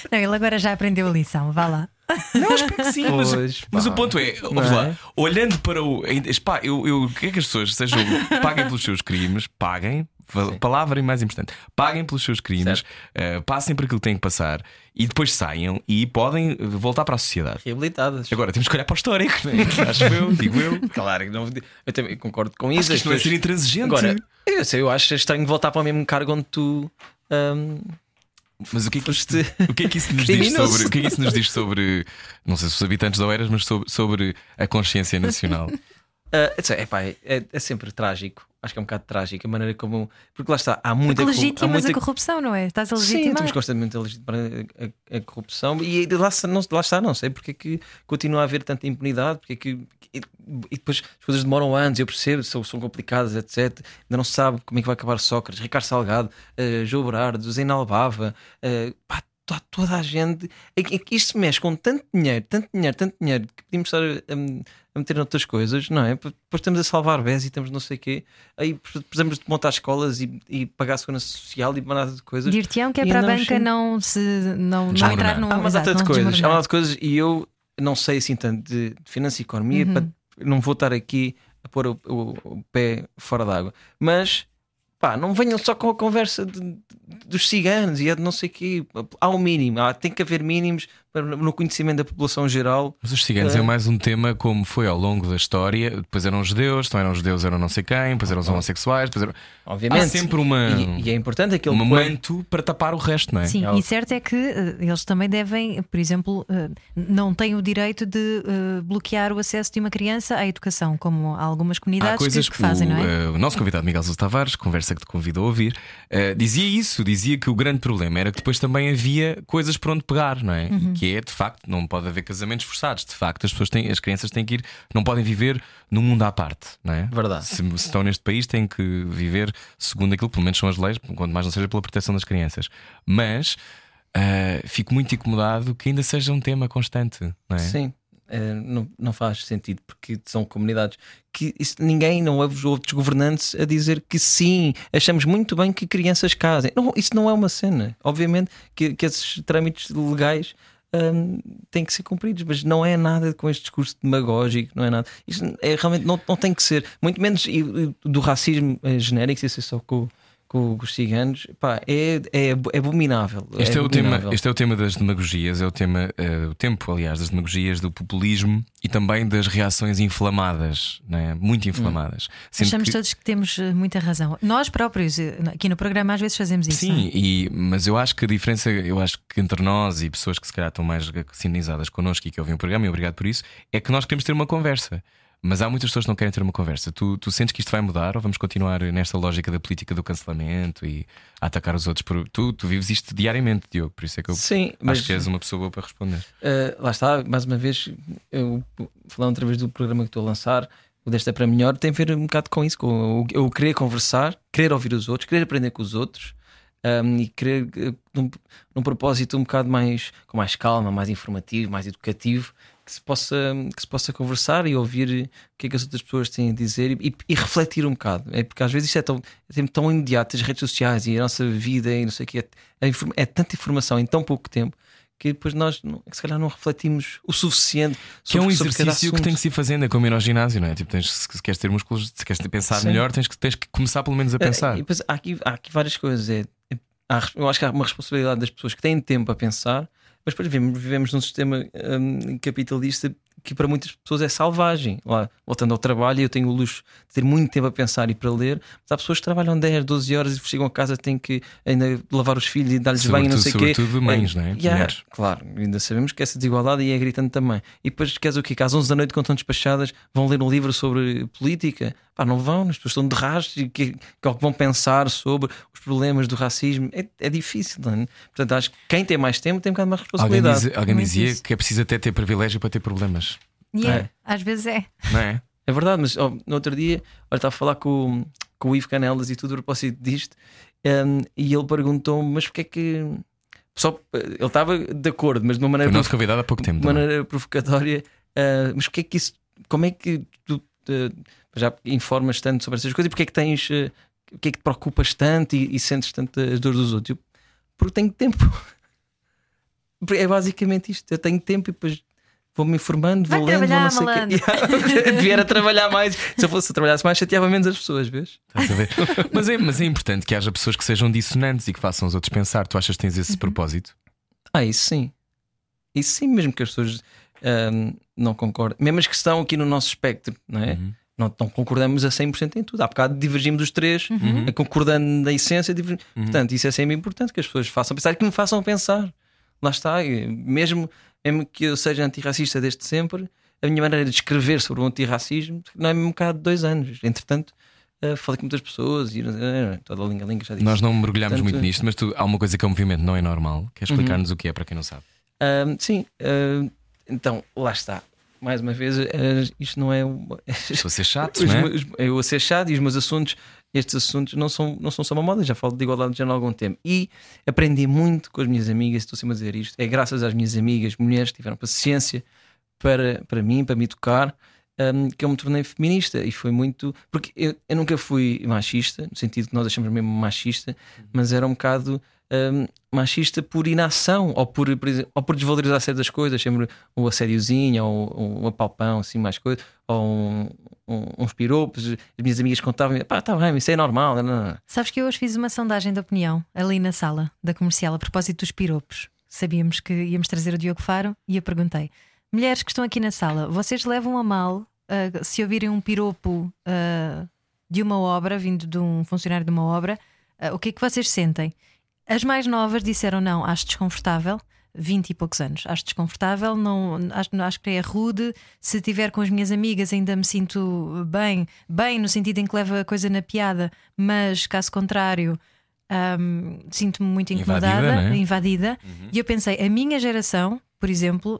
Não, ele agora já aprendeu a lição, vá lá. Não, espero que sim, mas, pois, mas, o ponto é, lá, é? olhando para o. Pá, eu, eu quero que as pessoas sejam, paguem pelos seus crimes, paguem, Sim. palavra mais importante, paguem pelos seus crimes, uh, passem por aquilo que têm que passar e depois saiam e podem voltar para a sociedade. Reabilitadas. Agora temos que olhar para o histórico, é? *laughs* acho eu, digo eu. Claro, não, eu também concordo com isso. Acho isto não é ser intransigente. Agora, eu, sei, eu acho estranho voltar para o mesmo cargo onde tu. Um, mas o que é que, isto, *laughs* o que, é que isso nos diz sobre. O que é que isso nos diz sobre. Não sei se os habitantes da Oeiras, mas sobre, sobre a consciência nacional. Uh, é, pá, é, é, sempre trágico. Acho que é um bocado trágico a maneira como. Porque lá está, há muita corrupção. Há muita... a corrupção, não é? Estás a legitimar. Sim, estamos constantemente a legitimar a, a, a, corrupção e lá, não, lá está, não sei porque é que continua a haver tanta impunidade, porque é que. E, e depois as coisas demoram anos, eu percebo, são, são complicadas, etc. Ainda não se sabe como é que vai acabar Sócrates, Ricardo Salgado, uh, João Berardo, Zena Albava, uh, pá, toda a gente. É, é que isto se mexe com tanto dinheiro, tanto dinheiro, tanto dinheiro que podíamos estar a, a meter noutras coisas, não é? Depois estamos a salvar bens e estamos não sei o quê. Aí precisamos de montar escolas e, e pagar a segurança social e nada de coisas. Dir-te-ão que é para a banca não se não, não entrar no. Há uma data de coisas, há uma data de coisas e eu não sei assim tanto de, de finanças e economia, uhum. para, não vou estar aqui a pôr o, o, o pé fora d'água, mas pá, não venham só com a conversa de, de, dos ciganos e é de não sei o quê. Há um mínimo, há, tem que haver mínimos no conhecimento da população geral. Mas os ciganos é. É. mais um tema como foi ao longo da história. Depois eram judeus, então eram judeus, eram não sei quem, depois eram os homossexuais, depois eram... Obviamente. Há sempre uma, E, e é importante aquele um manto para tapar o resto, não é? Sim, É o- e certo é que eh, eles também devem, por exemplo, eh, não têm o direito de eh, bloquear o acesso de uma criança à educação, como há algumas Há comunidades coisas que, que, que fazem, o, não é? o nosso convidado Miguel Sousa Tavares, conversa que te convidou a ouvir, dizia isso, dizia que o grande problema era que depois também havia coisas por onde pegar, não é? Uhum. Que é, de facto, não pode haver casamentos forçados. De facto, as pessoas têm, as crianças têm que ir, não podem viver num mundo à parte, não é? Verdade. Se, se estão neste país, têm que viver segundo aquilo, pelo menos são as leis, quanto mais não seja pela proteção das crianças. Mas eh, fico muito incomodado que ainda seja um tema constante, não é? Sim. eh, não, não faz sentido porque são comunidades que isso- ninguém não ouve os outros governantes a dizer que sim, achamos muito bem que crianças casem. Não, isso não é uma cena. Obviamente que, que esses trâmites legais hum, têm que ser cumpridos, mas não é nada com este discurso demagógico, não é nada. Isto é, realmente não, não tem que ser, muito menos do racismo eh, genérico, isso é só com, com os ciganos, pá, é, é, é abominável. Este é, o tema, abominável. este é o tema das demagogias, é o tema, eh, o tempo, aliás, das demagogias, do populismo e também das reações inflamadas, não é? muito inflamadas. Sendo Achamos que- todos que temos eh, muita razão. Nós próprios, eh, aqui no programa, às vezes fazemos isso. não é? Sim, e, mas eu acho que a diferença, eu acho que entre nós e pessoas que se calhar estão mais sintonizadas connosco e que ouvem o programa, e obrigado por isso, é que nós queremos ter uma conversa. Mas há muitas pessoas que não querem ter uma conversa. Tu, tu sentes que isto vai mudar ou vamos continuar nesta lógica da política do cancelamento e a atacar os outros? Por... Tu, tu vives isto diariamente, Diogo, por isso é que eu Sim, mas acho que és uma pessoa boa para responder. Uh, lá está, mais uma vez, eu falando outra vez do programa que estou a lançar, o Desta é para melhor, tem a ver um bocado com isso, com o, eu querer conversar, querer ouvir os outros, querer aprender com os outros um, e querer uh, num, num propósito um bocado mais com mais calma, mais informativo, mais educativo, que se possa, que se possa conversar e ouvir o que é que as outras pessoas têm a dizer e, e- refletir um bocado. É porque às vezes isto é tão, é tão imediato, as redes sociais e a nossa vida e não sei o que, é, é, é tanta informação em tão pouco tempo que depois nós não- se calhar não refletimos o suficiente Que é um exercício que tem que se ir fazendo, é como ir ao ginásio, não é? Tipo, tens, se queres ter músculos, se queres pensar Sim. melhor, tens que, tens que começar pelo menos a É, pensar. E depois há aqui, há aqui várias coisas. É, é- há- eu acho que há uma responsabilidade das pessoas que têm tempo a pensar, mas depois vivemos, vivemos num sistema hum, capitalista que para muitas pessoas é selvagem. Lá, voltando ao trabalho, eu tenho o luxo de ter muito tempo a pensar e para ler, mas há pessoas que trabalham 10, 12 horas e chegam a casa têm que ainda lavar os filhos e dar-lhes banho, não sei o quê. sobretudo mães, não é? Yeah, claro, ainda sabemos que essa desigualdade é gritante também. E depois queres o quê? Que às 11 da noite, quando estão despachadas, vão ler um livro sobre política? Pá, não vão, as pessoas estão de rastro e que, que é o que vão pensar sobre os problemas do racismo. É, é difícil, não é? Portanto, acho que quem tem mais tempo tem um bocado mais Alguém, responsabilidade. diz- alguém dizia isso. que é preciso até ter privilégio para ter problemas, E é, É. às vezes é. não é? É verdade, mas ó, no outro dia, olha, estava a falar com, com o Ivo Canelas e tudo a propósito disto, hum, e ele perguntou-me, mas porque é que. Só, ele estava de acordo, mas de uma Foi maneira o nosso convidado há pouco tempo. de também. maneira provocatória, ah, mas porque é que isso, como é que tu já informas tanto sobre essas coisas e porque é que tens, ah, porque é que te preocupas tanto e, e sentes tanto as dores dos outros? Eu, porque tenho tempo. *laughs* É basicamente isto. Eu tenho tempo e depois vou-me informando, Vai vou lendo, vou trabalhar, não sei o quê. *laughs* Devia era trabalhar mais. Se eu fosse se eu trabalhasse mais, chateava menos as pessoas, vês? Estás a ver? *laughs* mas, é, mas é importante que haja pessoas que sejam dissonantes e que façam os outros pensar. Tu achas que tens Uhum. esse propósito? Ah, isso sim. Isso sim, mesmo que as pessoas ahm, não concordem. Mesmo as que estão aqui no nosso espectro, não é? Uhum. Não, não concordamos a 100% em tudo. Há bocado divergimos os três, Uhum. a concordando na essência. divergimos. Portanto, isso é sempre importante que as pessoas façam pensar, que me façam pensar. Lá está. Mesmo, mesmo que eu seja antirracista desde sempre, a minha maneira de escrever sobre o antirracismo não é mesmo um bocado de dois anos. Entretanto, ah, falei com muitas pessoas e ah, toda a linga-linga já disse. Nós não mergulhamos Portanto- muito nisto, mas tu, há uma coisa que é o movimento não é normal. Quer Uhum. explicar-nos o que é para quem não sabe? Ahm, sim, ahm, então lá está. Mais uma vez, ah, isto não é. uma- Estou a ser chato, *laughs* Os não é? eu a ser chato e os meus assuntos, estes assuntos não são, não são só uma moda, já falo de igualdade de género há algum tempo. E aprendi muito com as minhas amigas, estou sempre a dizer isto, é graças às minhas amigas, mulheres que tiveram paciência para, para mim, para me educar, hum, que eu me tornei feminista. E foi muito. Porque eu, eu nunca fui machista, no sentido que nós achamos mesmo machista, mas era um bocado. hum, machista por inação ou por, por exemplo, ou por desvalorizar certas coisas, sempre um assédiozinho ou um apalpão, assim, mais coisas, ou um- um- uns piropos. As minhas amigas contavam, pá, tá bem, isso é normal. Não, não, não. Sabes que eu hoje fiz uma sondagem de opinião ali na sala da comercial a propósito dos piropos. sabíamos que íamos trazer o Diogo Faro e eu perguntei: mulheres que estão aqui na sala, vocês levam a mal ah, se ouvirem um piropo ah, de uma obra, vindo de um funcionário de uma obra, ah, o que é que vocês sentem? As mais novas disseram não, acho desconfortável. 20 e poucos anos, acho desconfortável, não, acho, acho que é rude. Se estiver com as minhas amigas, ainda me sinto bem, bem no sentido em que leva a coisa na piada, mas caso contrário, hum, sinto-me muito Invadida, incomodada, não é? invadida. E eu pensei, a minha geração, por exemplo,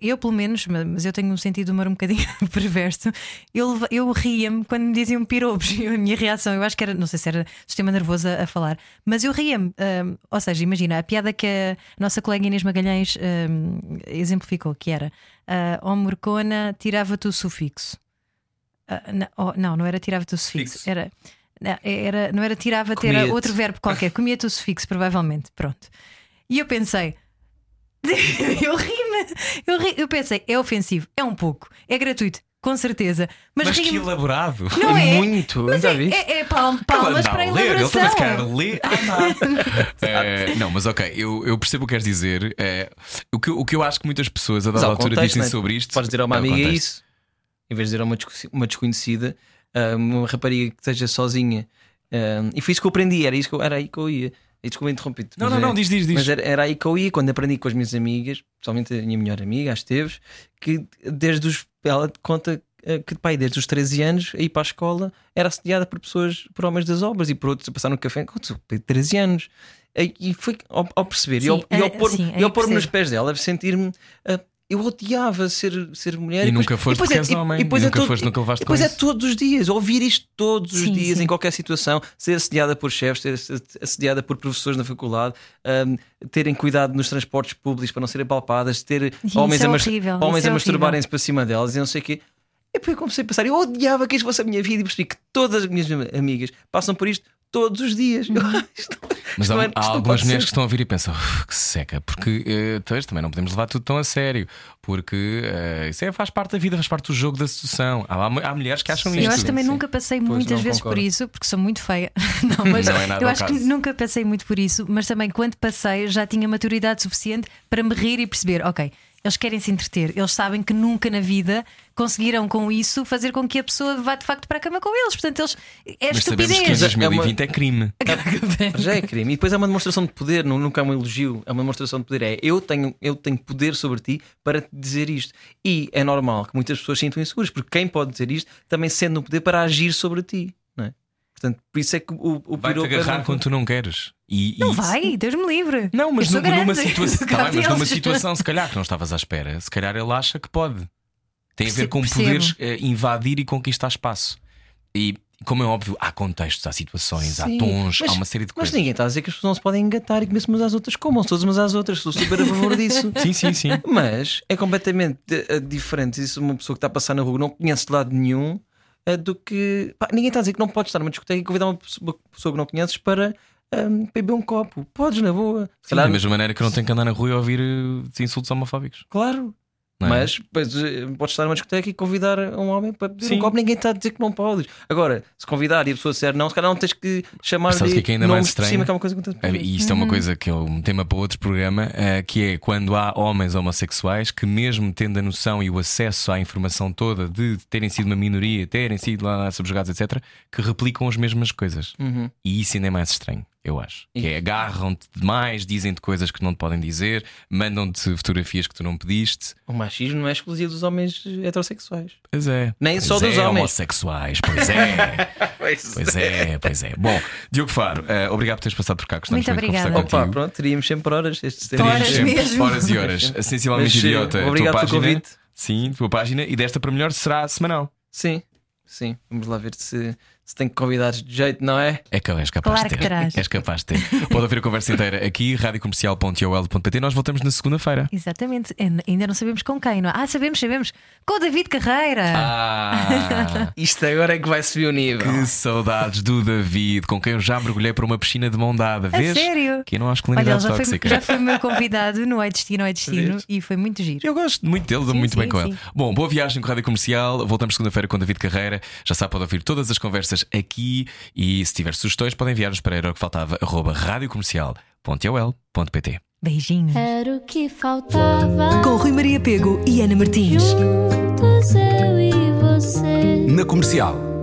eu pelo menos, ma- mas eu tenho um sentido de humor um bocadinho *laughs* perverso, eu, eu ria-me quando me diziam piropos. E *laughs* a minha reação, eu acho que era, não sei se era sistema nervoso a, a falar, mas eu ria-me. hum, ou seja, imagina, a piada que a nossa colega Inês Magalhães hum, exemplificou, que era uh, ó Morcona, tirava-te o sufixo. Ah, não, oh, não, não era tirava-te o sufixo, Fixo. era. Não, era, não era tirava-te, era outro verbo qualquer, *laughs* comia-te o sufixo, provavelmente. Pronto. E eu pensei, *laughs* eu ri-me, eu, ri, eu pensei, é ofensivo, é um pouco, é gratuito, com certeza, mas, Mas que elaborado. Não é? Muito, Mas já é, é, é palm- palmas Anda para a ler, ele elaboração. também se calhar lê. *laughs* É, não, mas ok, eu, eu percebo o que queres dizer. É, o, que, o que eu acho que muitas pessoas a dada altura contexto, dizem né? sobre isto. Podes dizer a uma é amiga contexto. isso, em vez de dizer a uma, desco- uma desconhecida, ah, uma rapariga que esteja sozinha. Ah, e foi isso que eu aprendi, era, isso que eu- era aí que eu ia. E desculpa interromper Não, não, não, diz, diz, diz. Mas era, era aí que eu ia quando aprendi com as minhas amigas, principalmente a minha melhor amiga, a Esteves, que desde os. Ela conta eh, que pai, desde os 13 anos, a ir para a escola, era assediada por pessoas, por homens das obras e por outros a passar no café com 13 anos. E foi ao, ao perceber e ao, Sim, e ao é, pôr- e ao aí pôr-me nos percebo. pés dela, sentir-me. ah, eu odiava ser, ser mulher E depois- nunca foste porque és homem, e nunca todo- foste, nunca levaste e depois é isso. todos os dias, ouvir isto todos os Sim, dias, sim. em qualquer situação, ser assediada por chefes, ser assediada por professores na faculdade, hum, terem cuidado nos transportes públicos para não serem palpadas, ter Isso homens, é a, horrível, homens isso é a masturbarem-se para cima delas e não sei o quê. E depois eu comecei a pensar, eu odiava que isto fosse a minha vida e percebi que todas as minhas amigas passam por isto todos os dias. Uhum. Mas há, não é- há algumas mulheres ser. que estão a ouvir e pensam "Uf, que seca, porque pois, também não podemos levar tudo tão a sério, porque eh, isso é, faz parte da vida, faz parte do jogo da sedução. Há, há- há mulheres que acham Sim, isto. Eu acho que também sim. nunca passei Pois, muitas vezes por concordo. isso, porque sou muito feia. *laughs* Não, mas Não é nada eu acho que caso. nunca passei muito por isso, mas também quando passei já tinha maturidade suficiente para me rir e perceber, ok, eles querem se entreter, eles sabem que nunca na vida conseguiram com isso fazer com que a pessoa vá de facto para a cama com eles. Portanto, eles é Mas sabemos que em estupidez. 2020 é crime. *laughs* Já é crime. E depois é uma demonstração de poder, não, nunca é um elogio, é uma demonstração de poder. É eu tenho, eu tenho poder sobre ti para te dizer isto. E é normal que muitas pessoas se sintam inseguras, porque quem pode dizer isto também sente no poder para agir sobre ti. Portanto, por isso é que o, o Vai-te piropo é agarrar muito- quando tu não queres. E, Não e- vai, Deus me livre. Não, mas nu- numa Sou *laughs* tá bem, mas numa situação, se calhar, que não estavas à espera, se calhar ele acha que pode. Tem a ver com percebo. poderes eh, invadir e conquistar espaço. E, como é óbvio, há contextos, há situações, há Sim, tons, mas- há uma série de Mas coisas. ninguém está a dizer que as pessoas não se podem engatar e comer-se umas às outras, comam-se todas umas às outras. Sou super a favor disso. *laughs* Sim, sim, sim. Mas é completamente eh, diferente isso uma pessoa que está a passar na rua não conhece de lado nenhum do que. pá, ninguém está a dizer que não podes estar numa discoteca e convidar uma pessoa, que não conheces para ahm, beber um copo. Podes, na boa. Sim, calhar- da mesma maneira que não tenho que andar na rua e ouvir eh, insultos homofóbicos. Claro. É? Mas depois eh, podes estar numa discoteca e convidar um homem para beber Sim. um copo, ninguém está a dizer que não podes. Agora, se convidar e a pessoa disser não, se calhar não tens que chamar Mas de que que é ainda mais nomes estranho? cima, que é uma coisa que É. E isto é uma coisa que é um tema para outro programa, eh, que é quando há homens homossexuais que, mesmo tendo a noção e o acesso à informação toda de terem sido uma minoria, terem sido lá subjugados, etc., que replicam as mesmas coisas. Uhum. E isso ainda é mais estranho, eu acho. Que é agarram-te demais, dizem-te coisas que não te podem dizer, mandam-te fotografias que tu não pediste. O machismo não é exclusivo dos homens heterossexuais. Pois é. Nem Pois só dos é, homens. homossexuais, pois é. *laughs* Pois é, pois é. Bom, Diogo Faro, eh, obrigado por teres passado por cá. Gostamos Muito muito de conversar. Opa, pronto, teríamos sempre horas estes Teríamos Horas sempre mesmo. Horas e horas. *laughs* Sensivelmente Mas, eh, idiota. a obrigado tua pelo página. convite. Sim, tua página. E desta para melhor será semanal. Sim, sim. Vamos lá ver se, se tem convidados de jeito, não é? É que és capaz Claro de que ter. terás. És capaz de ter. Pode ouvir a conversa inteira aqui, radiocomercial.ol.pt. Nós voltamos na segunda-feira. Exatamente. Ainda- Ainda não sabemos com quem, não é? Ah, sabemos, sabemos. Com o David Carreira. Ah! *laughs* Isto agora é que vai subir o nível. Que saudades do David, com quem eu já mergulhei para uma piscina de mão dada. A Vês? sério? Que não há Olha, masculinidade já foi, tóxica. já foi meu convidado no Ai Destino, Ai Destino Vês? e foi muito giro. Eu gosto muito dele, dou muito sim, bem com sim. ele. Bom, boa viagem com a Rádio Comercial. Voltamos segunda-feira com David Carreira. Já sabe, pode ouvir todas as conversas aqui e se tiver sugestões, podem enviar-nos para era o que faltava, arroba radiocomercial.ol.pt. Beijinhos. Era o que faltava. Com Rui Maria Pego e Ana Martins. Juntos eu e você. Na comercial.